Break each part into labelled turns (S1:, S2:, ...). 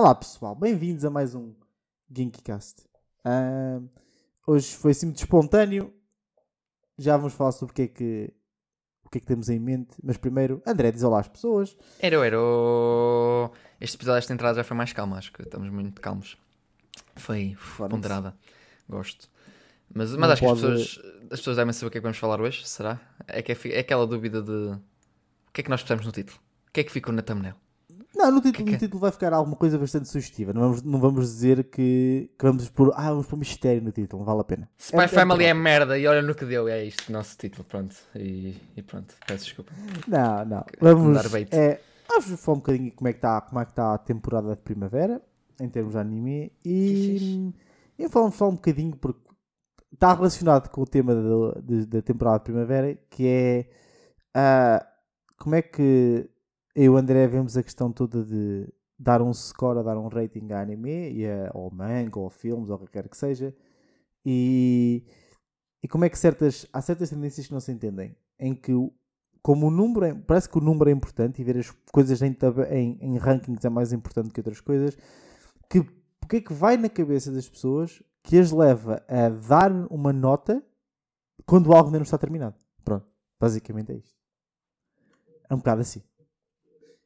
S1: Olá pessoal, bem-vindos a mais um Ginkcast. Uh, hoje foi assim muito espontâneo. Já vamos falar sobre o que é que, o que, é que temos em mente. Mas primeiro, André, diz olá às pessoas.
S2: Era, era. Este episódio, esta entrada já foi mais calma, acho que estamos muito calmos. Foi
S1: Fora
S2: ponderada. Gosto. Mas, mas
S1: Não
S2: acho que as
S1: pode-
S2: pessoas, as pessoas devem saber o que é que vamos falar hoje, será? É, que é, é aquela dúvida de o que é que nós pusermos no título? O que é que ficou na thumbnail?
S1: Não, no título,
S2: Que que é?
S1: no título vai ficar alguma coisa bastante sugestiva. Não vamos, não vamos dizer que, que vamos pôr. Ah, vamos pôr mistério no título, não vale a pena.
S2: Spy
S1: É-
S2: Family é
S1: é-
S2: merda e olha no que deu, é isto, o nosso título, pronto. E, e pronto, peço desculpa.
S1: Não, não. Vamos, é, vamos falar um bocadinho como é que está como é que está a temporada de primavera, em termos de anime. E, e falamos só um bocadinho porque está relacionado com o tema do- de- da temporada de primavera, que é ah, como é que eu e o André vemos a questão toda de dar um score, dar um rating a anime, e a, ou manga, ou filmes, ou o que quer que seja. E, e como é que certas, há certas tendências que não se entendem, em que como o número é- parece que o número é importante e ver as coisas em, em, em rankings é mais importante que outras coisas, que o que é que vai na cabeça das pessoas que as leva a dar uma nota quando algo ainda não está terminado? Pronto, basicamente é isto. É um bocado assim.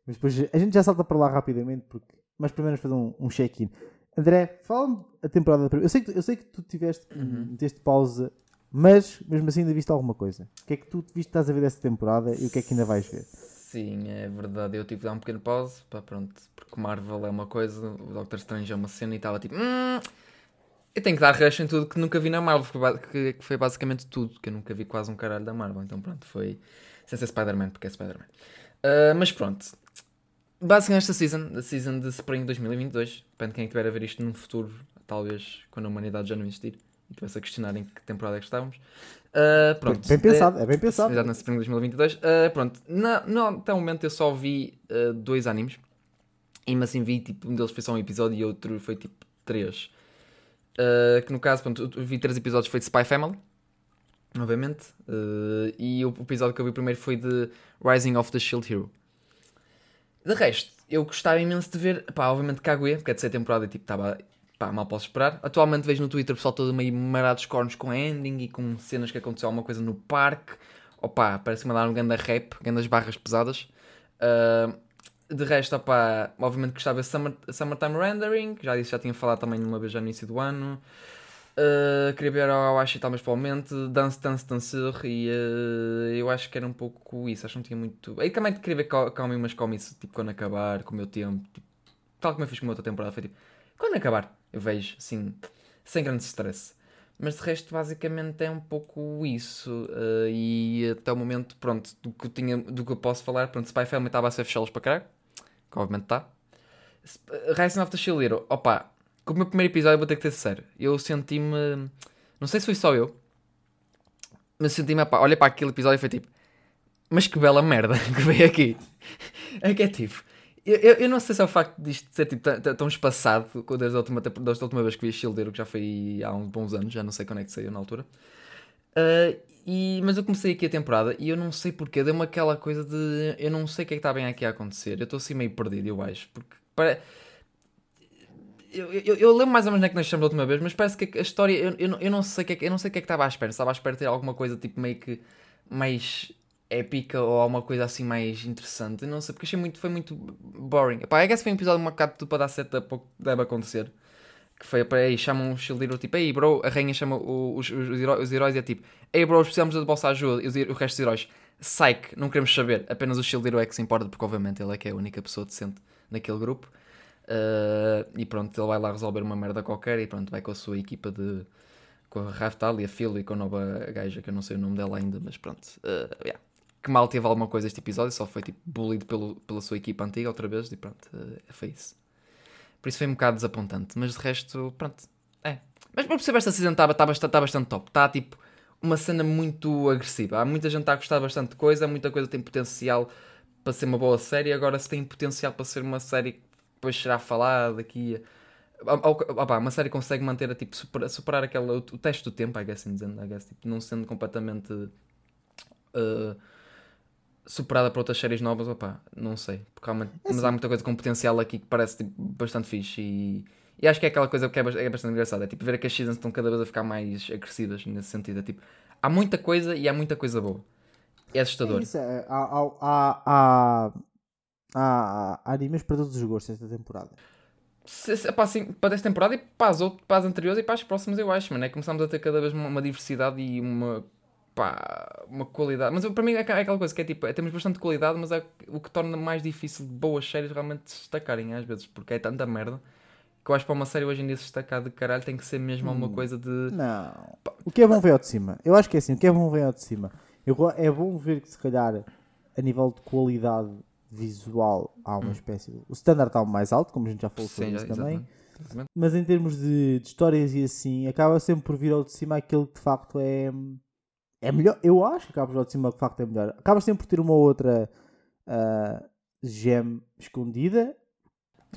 S1: Mas depois a gente já salta para lá rapidamente, porque... mas primeiro vamos fazer um, um check-in. André, fala-me a temporada da primeira. Eu sei que, tu- eu sei que tu tiveste,
S2: Uhum.
S1: meteste pausa, mas mesmo assim ainda viste alguma coisa. O que é que tu viste, estás a ver dessa temporada e o que é que ainda vais ver?
S2: Sim, é verdade. Eu tive de dar um pequeno pause, pá, pronto, porque Marvel é uma coisa, o Doctor Strange é uma cena e estava tipo, hum, eu tenho que dar rush em tudo que nunca vi na Marvel, que foi basicamente tudo, que eu nunca vi quase um caralho da Marvel, então pronto, foi sem ser Spider-Man, porque é Spider-Man. Ah, mas pronto, basicamente esta season, a season de Spring 2022, depende de quem é estiver a ver isto num futuro, talvez quando a humanidade já não existir e estivesse a questionar em que temporada é que estávamos. Ah, pronto,
S1: Bem pensado, é bem pensado.
S2: Exato, na Spring 2022. Uh, pronto, na, no, até o momento eu só vi uh, dois animes. E mas assim vi, tipo, um deles foi só um episódio e outro foi tipo três. Uh, que no caso, pronto, eu vi três episódios foi de Spy Family. Obviamente. Uh, e o episódio que eu vi primeiro foi de Rising of the Shield Hero. De resto, eu gostava imenso de ver, pá, obviamente Kaguya, porque é de ser temporada e tipo, estava, pá, mal posso esperar. Atualmente vejo no Twitter o pessoal todo meio marado dos cornos com ending e com cenas que aconteceu alguma coisa no parque. Opá, parece-me dar um ganda rap, gandas barras pesadas. Ah, de resto, opá, obviamente gostava de Summer, Summertime Rendering, já disse, já tinha falado também uma vez já no início do ano. Uh, queria ver ao Ashi talvez provavelmente Dance Dance Dancer e uh, eu acho que era um pouco isso, acho que não tinha muito. Aí também queria ver Me, mas Call Me tipo quando acabar, com o meu tempo, tipo, tal como eu fiz com a outra temporada, foi tipo, quando acabar, eu vejo, assim, sem grande stress. Mas de resto, basicamente é um pouco isso. uh, e até o momento, pronto, do que, eu tinha, do que eu posso falar, pronto, Spy Family estava a ser fechelos para caralho, que obviamente está. Rising of the Shield opa, com o meu primeiro episódio vou ter que ter sincero. Eu senti-me. Não sei se foi só eu, mas senti-me. Olha para aquele episódio e foi tipo. Mas que bela merda que veio aqui. É que é tipo. Eu, eu, eu não sei se é o facto disto ser tipo, tão, espaçado desde a, última, desde a última vez que vi a Shield Hero, que já foi há uns bons anos, já não sei quando é que saiu na altura. Ah, e, mas eu comecei aqui a temporada e eu não sei porquê, deu-me aquela coisa de eu não sei o que é que está bem aqui a acontecer. Eu estou assim meio perdido, eu acho. Porque para, eu, eu, eu lembro mais ou menos onde é que nós estamos da última vez, mas parece que a história. Eu, eu, eu não sei o que é que, eu não sei o que é que estava à espera. Estava à espera de ter alguma coisa tipo meio que mais épica ou alguma coisa assim mais interessante. Eu não sei, porque achei muito, foi muito boring. Pá, I guess foi um episódio um bocado para dar setup para o que deve acontecer. Que foi para aí, chamam o Shield Hero tipo, ei bro, a rainha chama os, os, os, heró- os heróis e é tipo, ei bro, precisamos da vossa ajuda. E os, o resto dos heróis, psych, não queremos saber. Apenas o Shield Hero é que se importa, porque obviamente ele é que é a única pessoa decente naquele grupo. Uh, e pronto, ele vai lá resolver uma merda qualquer e pronto, vai com a sua equipa de. com a Raftal e a Phil e com a nova gaja, que eu não sei o nome dela ainda, mas pronto. Uh, yeah. Que mal teve alguma coisa este episódio, só foi tipo bullied pelo, pela sua equipa antiga outra vez e pronto, uh, foi isso. Por isso foi um bocado desapontante, mas de resto, pronto, é. Mas para perceber esta season está tá bastante, tá bastante top, está tipo uma cena muito agressiva. Há muita gente está a gostar bastante de coisa, muita coisa tem potencial para ser uma boa série, agora se tem potencial para ser uma série depois será falada daqui a. Ao- ao- opá, uma série consegue manter a tipo, superar, superar aquela, o, o teste do tempo, I guess, in dizendo, I guess, tipo, não sendo completamente uh, superada por outras séries novas, opá, não sei. Porque há uma-
S1: É
S2: mas
S1: assim.
S2: há muita coisa com potencial aqui que parece tipo, bastante fixe e, e acho que é aquela coisa que é, é bastante engraçada. É tipo ver que as seasons estão cada vez a ficar mais agressivas nesse sentido. É tipo, há muita coisa e há muita coisa boa. É assustador.
S1: É isso, é, há, há, há, há, há, animes para todos os gostos esta temporada.
S2: Se, se, pá, assim, para esta temporada e para as, outras, para as anteriores e para as próximas, eu acho, mano. É que começamos a ter cada vez uma, uma diversidade e uma, pá, uma qualidade. Mas para mim é, aquela- é aquela coisa que é tipo, é, temos bastante qualidade, mas é o que torna mais difícil boas séries realmente se destacarem às vezes, porque é tanta merda que eu acho que para uma série hoje em dia se destacar de caralho tem que ser mesmo alguma coisa de.
S1: Não. O que é bom ver ao de cima. Eu acho que é assim, o que é bom ver ao de cima. Eu, é bom ver que se calhar a nível de qualidade visual há uma espécie de... O standard está mais alto, como a gente já falou sobre isso também.
S2: exatamente. Exatamente.
S1: Mas em termos de, de histórias e assim, acaba sempre por vir ao de cima aquilo que de facto é... É melhor. Eu acho que acaba ao de cima que de facto é melhor. Acaba sempre por ter uma outra ah, gem escondida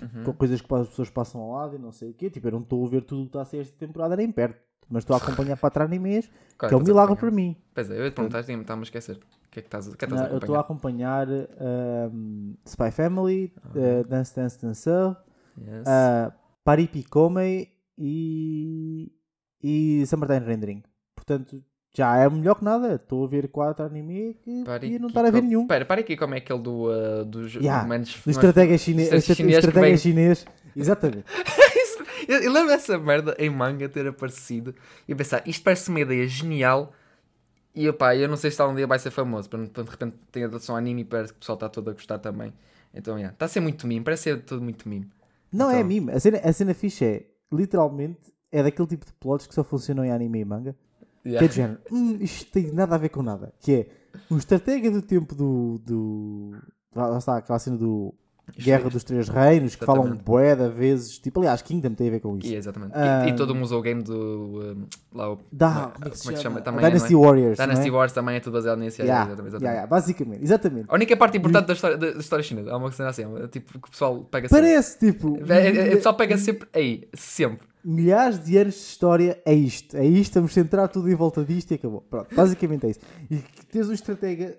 S2: Uhum.
S1: com coisas que as pessoas passam ao lado e não sei o quê. Tipo, eu não estou a ver tudo o que está a ser esta temporada nem perto. Mas estou a acompanhar quatro animes,
S2: Qual
S1: que é um milagre para mim.
S2: Pois é, eu ia te perguntar, tinha- estava-me a esquecer. Que é que estás, que é que estás
S1: Não,
S2: a
S1: eu estou a
S2: acompanhar?
S1: acompanhar um, Spy Family, uh, Dance Dance Dancer,
S2: Yes.
S1: uh, Paripicome e, e Summertime Rendering. Portanto, já é melhor que nada. Estou a ver quatro anime que podia não estar a ver nenhum.
S2: Espera, para aqui como é aquele do, uh, dos
S1: Yeah,
S2: manos-
S1: Do estratégia chinês. Estratégia
S2: vem-
S1: chinês. Exatamente.
S2: eu, eu lembro dessa merda em manga ter aparecido e pensar, isto parece uma ideia genial e opá, eu não sei se tal um dia vai ser famoso, para de repente tem adaptação ao anime e parece que o pessoal está todo a gostar também. Então, yeah, está a ser muito mime, parece ser tudo muito mime.
S1: Não é
S2: Então-
S1: mime. A cena, a cena fixe é, literalmente, é daquele tipo de plots que só funcionam em anime e manga. Que é
S2: Yeah.
S1: de género, "Hum, isto tem nada a ver com nada. Que é um estratega do tempo do. do lá está, aquela cena do Guerra dos Três Reinos, que falam bué de vezes. Tipo, aliás, Kingdom tem a ver com isso.
S2: E, exatamente. E-
S1: Ah,
S2: e, todo mundo usou o game do. um, lá o.
S1: Dá,
S2: como é que se chama? Também
S1: Dynasty
S2: é, não é?
S1: Warriors.
S2: Dynasty
S1: é?
S2: Wars também é tudo baseado nisso.
S1: Yeah,
S2: exatamente, exatamente.
S1: yeah, yeah, basicamente, exatamente.
S2: A única parte importante da história, da, da história chinesa, há uma cena assim, é tipo que o pessoal pega sempre.
S1: Parece, tipo,
S2: É, é, é, o pessoal pega sempre aí, sempre.
S1: milhares de anos de história é isto. É isto, vamos centrar tudo em volta disto e acabou. Pronto, basicamente é isso. E tens um estratega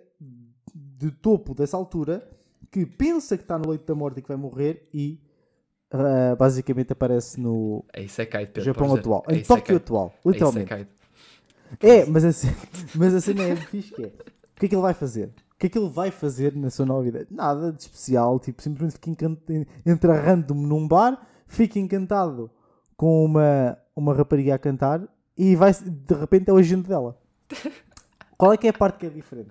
S1: de topo dessa altura que pensa que está no leito da morte e que vai morrer e ah, basicamente aparece no
S2: É é Pedro.
S1: Japão
S2: dizer.
S1: atual.
S2: É
S1: Em
S2: é
S1: Tóquio atual,
S2: É é
S1: literalmente. É, mas a, cena, mas a cena é fixe que é. O que é que ele vai fazer? O que é que ele vai fazer na sua nova vida? Nada de especial, tipo, simplesmente fica encantado, entra random num bar, fica encantado com uma, uma rapariga a cantar e vai de repente é o agente dela. Qual é que é a parte que é diferente?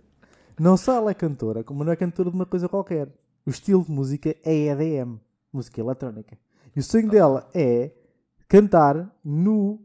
S1: Não só ela é cantora, como não é cantora de uma coisa qualquer. O estilo de música é EDM, música eletrónica. E o sonho dela é cantar no,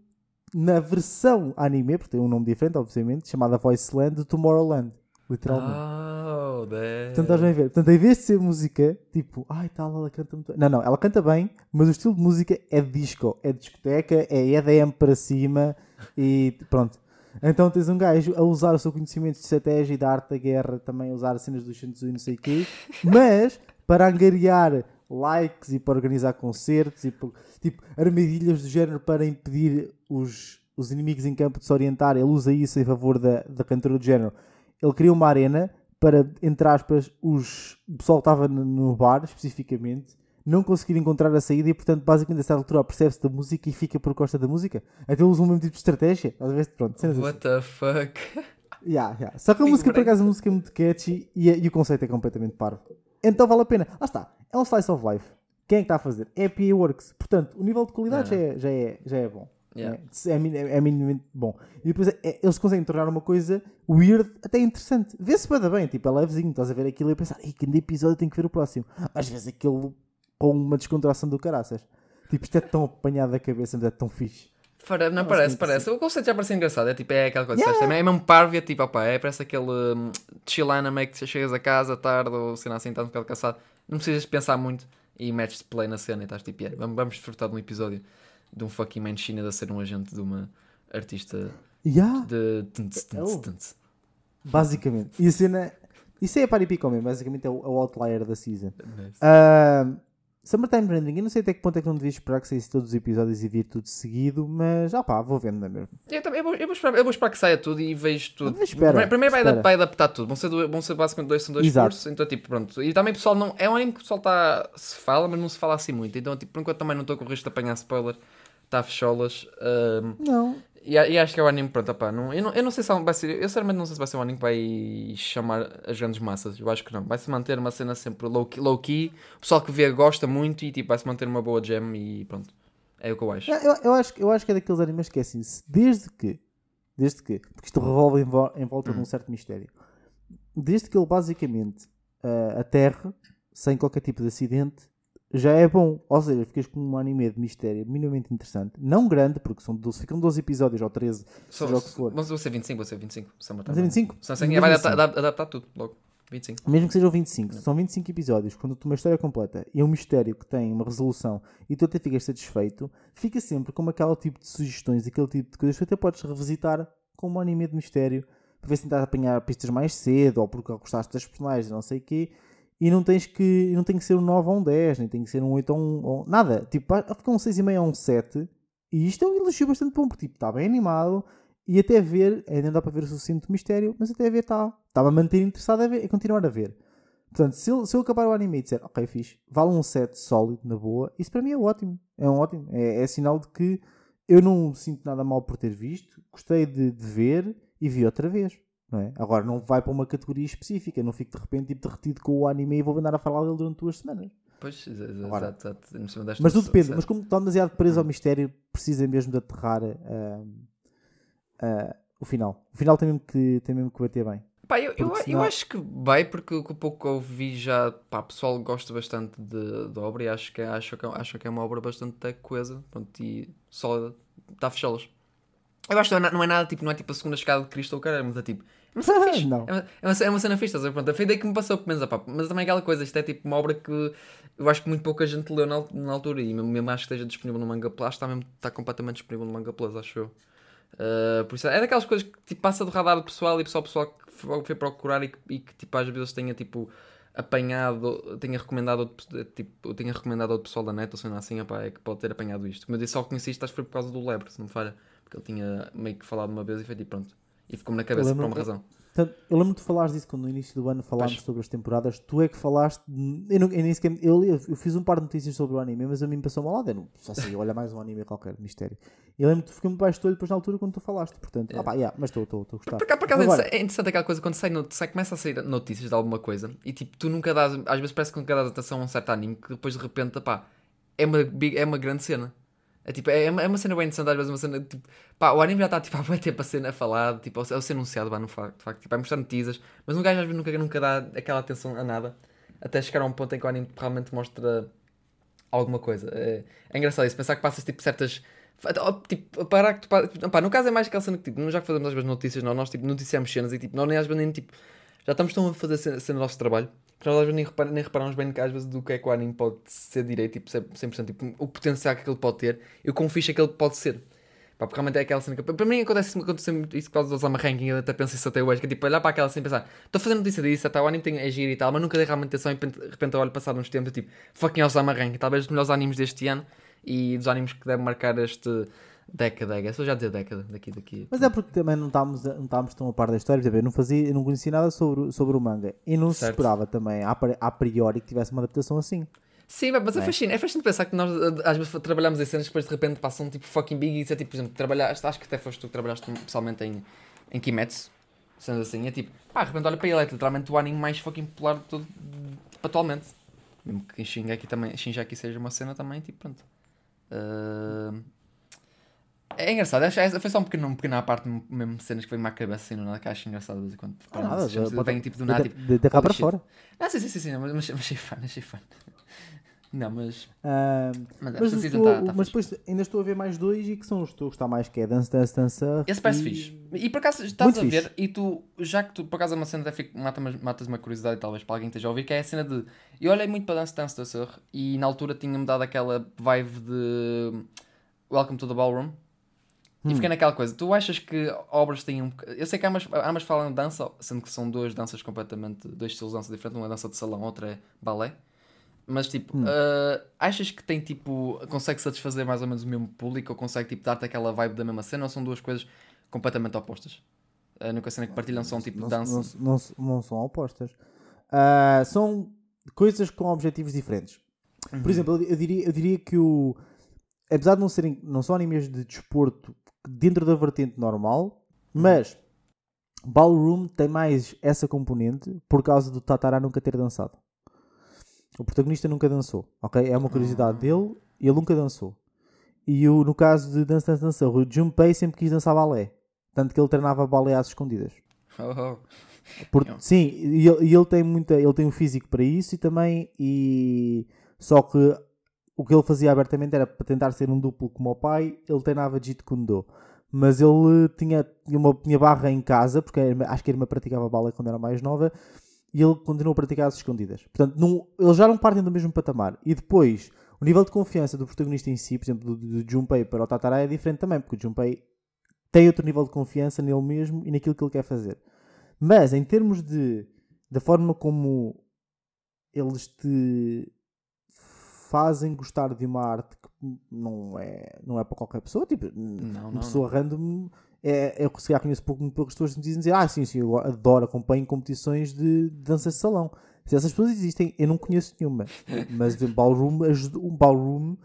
S1: na versão anime, porque tem um nome diferente, obviamente, chamada Voiceland do Tomorrowland. Literalmente.
S2: Oh.
S1: Portanto, estás bem a ver. Portanto, em vez de ser música, tipo, ai tal, ela canta muito. Não, não, ela canta bem, mas o estilo de música é disco, é discoteca, é EDM para cima e pronto. Então tens um gajo a usar o seu conhecimento de estratégia e da arte da guerra, também a usar as cenas do Shinzu e não sei o quê, mas para angariar likes e para organizar concertos e para- tipo armadilhas do género para impedir os, os inimigos em campo de se orientar. Ele usa isso em favor da, da cantora do género. Ele cria uma arena para, entre aspas, os, o pessoal que estava no bar, especificamente, não conseguir encontrar a saída e, portanto, basicamente, a certa altura percebe-se da música e fica por costa da música. Até usam o mesmo tipo de estratégia. A ver? Pronto, cenas assim.
S2: What the fuck?
S1: Yeah, yeah. Só que a música, por acaso, a música é muito catchy e, e o conceito é completamente parvo. Então vale a pena. Lá está. É um slice of life. Quem é que está a fazer? É a PA Works. Portanto, o nível de qualidade já é, já é, já é bom.
S2: Yeah.
S1: É, é, é, é minimamente bom. E depois é- é- eles conseguem tornar uma coisa weird até interessante. Vê-se bem, bem, tipo, é levezinho. Estás a ver aquilo e a pensar, ei, que episódio tenho que ver o próximo. Às vezes aquilo com uma descontração do caraças. Tipo, isto é tão apanhado da cabeça, mas é tão fixe.
S2: Não
S1: Nossa,
S2: parece,
S1: muito
S2: parece. O conceito já parece engraçado. É tipo, é aquela coisa.
S1: Yeah.
S2: sabes? É mesmo parvo, é tipo, opa, é parece aquele chilana meio que chegas a casa tarde ou cena assim, estás um bocado cansado. Não precisas pensar muito e metes play na cena e estás tipo, yeah, vamos, vamos desfrutar de um episódio de um fucking man China a ser um agente de uma artista
S1: Yeah.
S2: de. tunts, tunts,
S1: Oh.
S2: tunts.
S1: Basicamente. E a cena. Isso é a Paripicome, basicamente é o, é o outlier da season.
S2: Nice.
S1: Ahm, Summertime Branding, eu não sei até que ponto é que não devias esperar que saísse todos os episódios e vir tudo seguido, mas ah pá, vou vendo na mesmo.
S2: Eu, também- eu, vou, eu, vou esperar, eu vou esperar que saia tudo e vejo tudo.
S1: Mas espera,
S2: primeiro vai,
S1: espera.
S2: adap- vai adaptar tudo. Vão ser, dois- vão ser basicamente dois, são dois
S1: Exato.
S2: cursos. Então, tipo, pronto. E também, pessoal, não, é um anime que o pessoal tá, se fala, mas não se fala assim muito. Então, tipo, por enquanto também não estou com o risco de apanhar spoiler. Está a fecholas. ahm,
S1: Não,
S2: e, e acho que é o anime, pronto, opá, não, eu, não, eu não sei se vai ser. Eu sinceramente não sei se vai ser um anime que vai chamar as grandes massas. Eu acho que não. Vai se manter uma cena sempre low-key. Low -key. o pessoal que vê gosta muito e tipo, vai se manter uma boa gem e pronto. É o que eu acho.
S1: eu, eu acho, que- eu acho que é daqueles animes que é assim, desde que, desde que, porque isto revolve em, vo- em volta de
S2: Hum.
S1: um certo mistério, desde que ele basicamente ah, aterra, sem qualquer tipo de acidente, já é bom. Ou seja, ficas com um anime de mistério minimamente interessante. Não grande, porque são 12, ficam 12 episódios ou 13,
S2: Só,
S1: seja o que for.
S2: Vão ser 25, vão ser 25. Summer
S1: Mas é 25?
S2: Sim, sim,
S1: Mesmo
S2: vai adaptar, adaptar tudo logo. 25.
S1: Mesmo que sejam 25, são 25 episódios, quando tu uma história completa e um mistério que tem uma resolução e tu até ficas satisfeito, fica sempre como aquele tipo de sugestões, aquele tipo de coisas que tu até podes revisitar como um anime de mistério, para ver se tentar apanhar pistas mais cedo ou porque gostaste das personagens, não sei o quê, e não tens que não tem que ser um 9 ou um 10, nem tem que ser um 8 ou um. nada, tipo, fica um 6,5 ou um 7, e isto é um elogio bastante bom, porque tipo, está bem animado. E até ver, ainda não dá para ver o suficiente do mistério, mas até ver está. Estava a manter interessado a, ver, a continuar a ver. Portanto, se eu, se eu acabar o anime e disser, ok, fixe, vale um set sólido, na boa, isso para mim é ótimo. É um ótimo. É, é sinal de que eu não sinto nada mal por ter visto, gostei de, de ver e vi outra vez. Não é? Agora não vai para uma categoria específica, não fico de repente tipo, derretido com o anime e vou andar a falar dele durante duas semanas.
S2: Pois, ex- ex-
S1: Agora-
S2: exato, exato.
S1: Mas tudo depende, mas como está demasiado preso ao mistério, precisa mesmo de aterrar ah, ah, o final. O final tem mesmo que, tem mesmo que bater bem.
S2: Pá, eu, eu,
S1: Porque
S2: eu
S1: senão-
S2: acho que vai, porque o pouco que eu vi já, pá, o pessoal gosta bastante de, da obra e acho que, acho, que, acho que é uma obra bastante coesa pronto, e sólida. Está a fechá-las. Eu acho que não é, não é nada tipo, não é tipo a segunda escada de Cristo ou caralho, mas é tipo. É uma cena fixe.
S1: Não.
S2: É, uma, é, uma, é uma cena fixe, estás a ver? Pronto, foi daí que me passou por menos, pá. Mas também é aquela coisa, isto é tipo uma obra que eu acho que muito pouca gente leu na, na altura e mesmo, mesmo acho que esteja disponível no Manga Plus, está, mesmo, está completamente disponível no Manga Plus, acho eu. Uh, por isso é daquelas coisas que tipo, passa do radar do pessoal e pessoal, pessoal que foi foi procurar e que, e que, tipo, às vezes tenha tipo apanhado, tenha recomendado outro, tipo, tenha recomendado outro pessoal da net ou sei lá assim, opá, é que pode ter apanhado isto. Como eu disse, só conheci isto, acho que foi por causa do Lebre, se não me falha, porque ele tinha meio que falado uma vez e foi tipo pronto. E ficou-me na cabeça por uma razão.
S1: Portanto, eu lembro de falares disso quando no início do ano falámos sobre as temporadas. Tu é que falaste. de- Eu, não, eu nem sequer. Eu, fiz um par de notícias sobre o anime, mas a mim me passou mal lado. Eu não, só sei, olha mais um anime qualquer, mistério. Eu lembro que tu fiquei muito baixo do olho depois na altura quando tu falaste. Portanto, ah pá, yeah, mas estou a gostar.
S2: Por, acaso- por acaso é
S1: Agora-
S2: é interessante aquela coisa quando sai, sai, começa a sair notícias de alguma coisa e tipo, tu nunca dás, às vezes parece que nunca dás atenção a um certo anime que depois de repente, pá, é uma, é uma grande cena. É, tipo, é, uma, é uma cena bem interessante, às vezes uma cena tipo, pá, o anime já está tipo, há muito tempo a ser falado, tipo, a ser- anunciado, pá, no facto, facto, tipo, vai mostrar notícias, mas um gajo às vezes nunca, nunca dá aquela atenção a nada até chegar a um ponto em que o anime realmente mostra alguma coisa. É, é engraçado isso, pensar que passas tipo certas. Tipo, parar que tu Pá, no caso é mais aquela cena que tipo, já que fazemos às vezes notícias, nós, nós tipo, noticiamos cenas e tipo, nós nem às vezes nem tipo. Já estamos tão a fazer cena, cena do nosso trabalho que nós às vezes nem, repara, nem reparamos bem às vezes do que é que o anime pode ser direito, tipo, 100%, tipo, o potencial que ele pode ter e o quão fixe é que ele pode ser. Pá, porque realmente é aquela cena que. Para mim acontece, acontece muito isso por causa do Osama Ranking, eu até penso isso até hoje, que é tipo olhar para aquela cena e pensar, estou fazer notícia disso, até o anime tem é giro e tal, mas nunca dei realmente atenção e de repente- eu olho passado uns tempos e tipo, fucking Osama Ranking, talvez dos melhores animes deste ano e dos animes que devem marcar este década, guess. Vou já dizer década, daqui, daqui.
S1: Mas é porque também não estávamos, não estávamos tão a par da história. Eu não, fazia, eu não conhecia nada sobre, o- sobre o manga. E não se
S2: Certo.
S1: esperava também, a, pri- a priori, que tivesse uma adaptação assim.
S2: Sim, mas é
S1: é?
S2: fascinante. É fascinante pensar que nós eh, às vezes trabalhamos em cenas que depois de repente passam tipo fucking big e isso é tipo, por exemplo, trabalhaste, acho que até foste tu que trabalhaste pessoalmente em, em Kimetsu, sendo assim, é tipo, pá, de repente olha para ele, é literalmente o anime mais fucking popular de todo, tipo, atualmente. Mesmo que Shingeki também, Shingeki seja uma cena também, tipo, pronto. Ah, é engraçado, acho, foi só um pequeno, um pequeno à parte, mesmo cenas que vem-me à cabeça assim, não é? Que acho engraçado de vez em quando.
S1: Ah, nada,
S2: Vem
S1: pode-
S2: tipo do nada,
S1: de,
S2: tipo,
S1: de, de cá para
S2: shit.
S1: fora.
S2: ah, sim, sim, sim, sim, mas, mas achei fã, achei fã. Não, mas. Mas,
S1: estou-
S2: tá- tá
S1: mas depois ainda estou a ver mais dois e que são os que estou a gostar mais, que é Dance, Dance, Dance. Up
S2: Esse parece
S1: e-
S2: fixe. E por acaso estás
S1: Muito
S2: a ver,
S1: fixe.
S2: e tu, já que tu por acaso é uma cena até fico, mata, matas uma curiosidade, talvez para alguém esteja a ouvir, que é a cena de. Eu olhei muito para Dance Dance da Sur e na altura tinha-me dado aquela vibe de Welcome to the Ballroom. E
S1: Hum.
S2: fiquei naquela coisa, tu achas que obras têm um Eu sei que ambas, ambas falam de dança, sendo que são duas danças completamente. dois estilos de dança diferentes, uma é dança de salão, outra é balé. Mas tipo,
S1: Hum.
S2: uh, achas que tem tipo. consegue satisfazer mais ou menos o mesmo público ou consegue tipo dar-te aquela vibe da mesma cena ou são duas coisas completamente opostas? A única cena que partilham são tipo
S1: não,
S2: dança.
S1: não, não, não são opostas. Ah, são coisas com objetivos diferentes.
S2: Uhum.
S1: Por exemplo, eu, eu diria, eu diria que o. Apesar de não serem. não são animes de desporto dentro da vertente normal, mas Ballroom tem mais essa componente por causa do Tatara nunca ter dançado. O protagonista nunca dançou, ok? É uma curiosidade
S2: Ah.
S1: dele, ele nunca dançou. E o, no caso de Dança Dança Dança, o Junpei sempre quis dançar balé. Tanto que ele treinava balé às escondidas.
S2: Oh, oh.
S1: Por- sim, e ele, e ele tem muita, ele tem um físico para isso e também e só que o que ele fazia abertamente era para tentar ser um duplo como o pai, ele treinava Jeet Kune Do. Mas ele tinha, uma tinha barra em casa, porque acho que a irmã praticava balé quando era mais nova, e ele continuou a praticar às escondidas. Portanto, não, eles já não partem do mesmo patamar. E depois, o nível de confiança do protagonista em si, por exemplo, do, do Junpei para o Tatara é diferente também, porque o Junpei tem outro nível de confiança nele mesmo e naquilo que ele quer fazer. Mas em termos de da forma como eles te fazem gostar de uma arte que não é, não é para qualquer pessoa, tipo,
S2: Não,
S1: uma
S2: não,
S1: pessoa random é, eu se calhar conheço pouco, muito poucas pessoas que me dizem ah sim, sim, eu adoro, acompanho competições de, dança de salão. Se essas pessoas existem, eu não conheço nenhuma. Mas de ballroom, um ballroom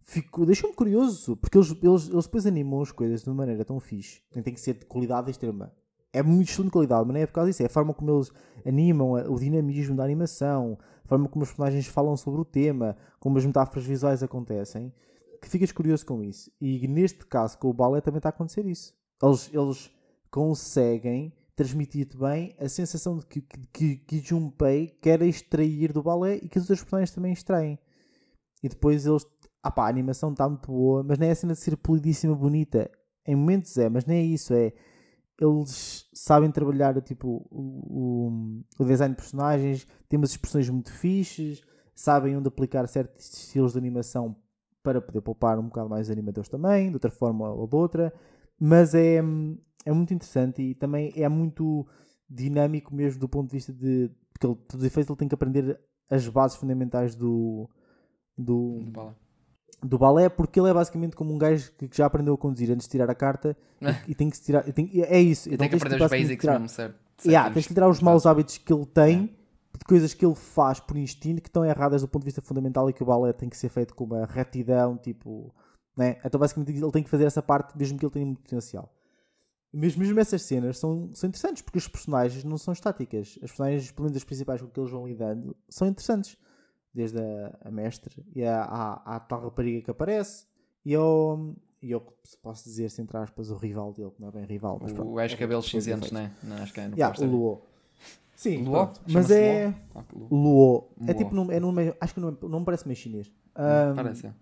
S1: ficou, deixou-me curioso, porque eles, eles, eles depois animam as coisas de uma maneira tão fixe, tem que ser de qualidade extrema. É muito excelente qualidade, mas não é por causa disso, é a forma como eles animam, o dinamismo da animação, a forma como os personagens falam sobre o tema, como as metáforas visuais acontecem, que ficas curioso com isso. E neste caso, com o balé, também está a acontecer isso. Eles, eles conseguem transmitir-te bem a sensação de que, que, que, que Junpei quer extrair do balé e que os outros personagens também extraem. E depois eles. Ah pá, a animação está muito boa, mas não é a cena de ser polidíssima, bonita. Em momentos é, mas nem é isso. É. Eles sabem trabalhar tipo, o, o, o design de personagens, têm umas expressões muito fixes, sabem onde aplicar certos estilos de animação para poder poupar um bocado mais animadores também, de outra forma ou de outra. Mas é, é muito interessante e também é muito dinâmico mesmo do ponto de vista de. Porque ele, todos os efeitos ele tem que aprender as bases fundamentais do, do,
S2: Do.
S1: Do balé, porque ele é basicamente como um gajo que já aprendeu a conduzir antes de tirar a carta e, e tem que se tirar. tem- é isso.
S2: E
S1: então
S2: tem que aprender os basics
S1: tirar-
S2: mesmo, certo?
S1: Yeah,
S2: certinhos.
S1: tens que tirar os maus hábitos que ele tem
S2: Yeah.
S1: de coisas que ele faz por instinto que estão erradas do ponto de vista fundamental e que o balé tem que ser feito com uma retidão, tipo. Né? Então, basicamente, ele tem que fazer essa parte mesmo que ele tenha muito potencial. Mas mesmo essas cenas são, são interessantes porque os personagens não são estáticas. As personagens, pelo menos as principais com que eles vão lidando, são interessantes. Desde a, a mestre e a, a, a tal rapariga que aparece e ao, e ao que posso dizer, se entre aspas, o rival dele, que não é bem rival, mas pronto.
S2: O gajo de cabelos cinzentos, né? Não, acho que é no
S1: Yeah,
S2: poster.
S1: o Luo. Sim,
S2: Luo?
S1: mas é.
S2: Luo? Luo.
S1: É tipo, num- é num, acho que não, não me parece meio chinês. Ahm,
S2: Parece. é.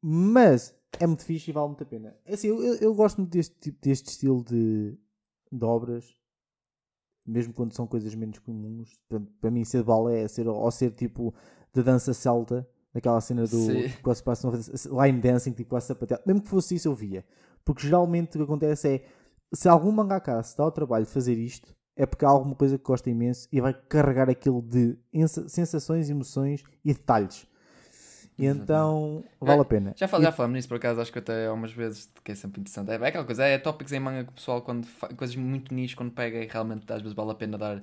S1: mas é muito fixe e vale muito a pena. É assim, eu, eu, eu gosto muito deste, tipo, deste estilo de, de obras, mesmo quando são coisas menos comuns. Portanto, para mim, ser balé é ser, ou ser tipo de dança celta, daquela cena do que quase passa line dancing, tipo a sapatear. Mesmo que fosse isso, eu via. Porque geralmente o que acontece é se algum mangaka se dá ao trabalho de fazer isto, é porque há alguma coisa que gosta imenso e vai carregar aquilo de ensa- sensações, emoções e detalhes. E então vale a pena.
S2: Já, fal, já falamos nisso por acaso, acho que até há umas vezes que é sempre interessante. É, é aquela coisa, é tópicos em manga que o pessoal, quando coisas muito nicho, quando pega e realmente às vezes vale a pena dar.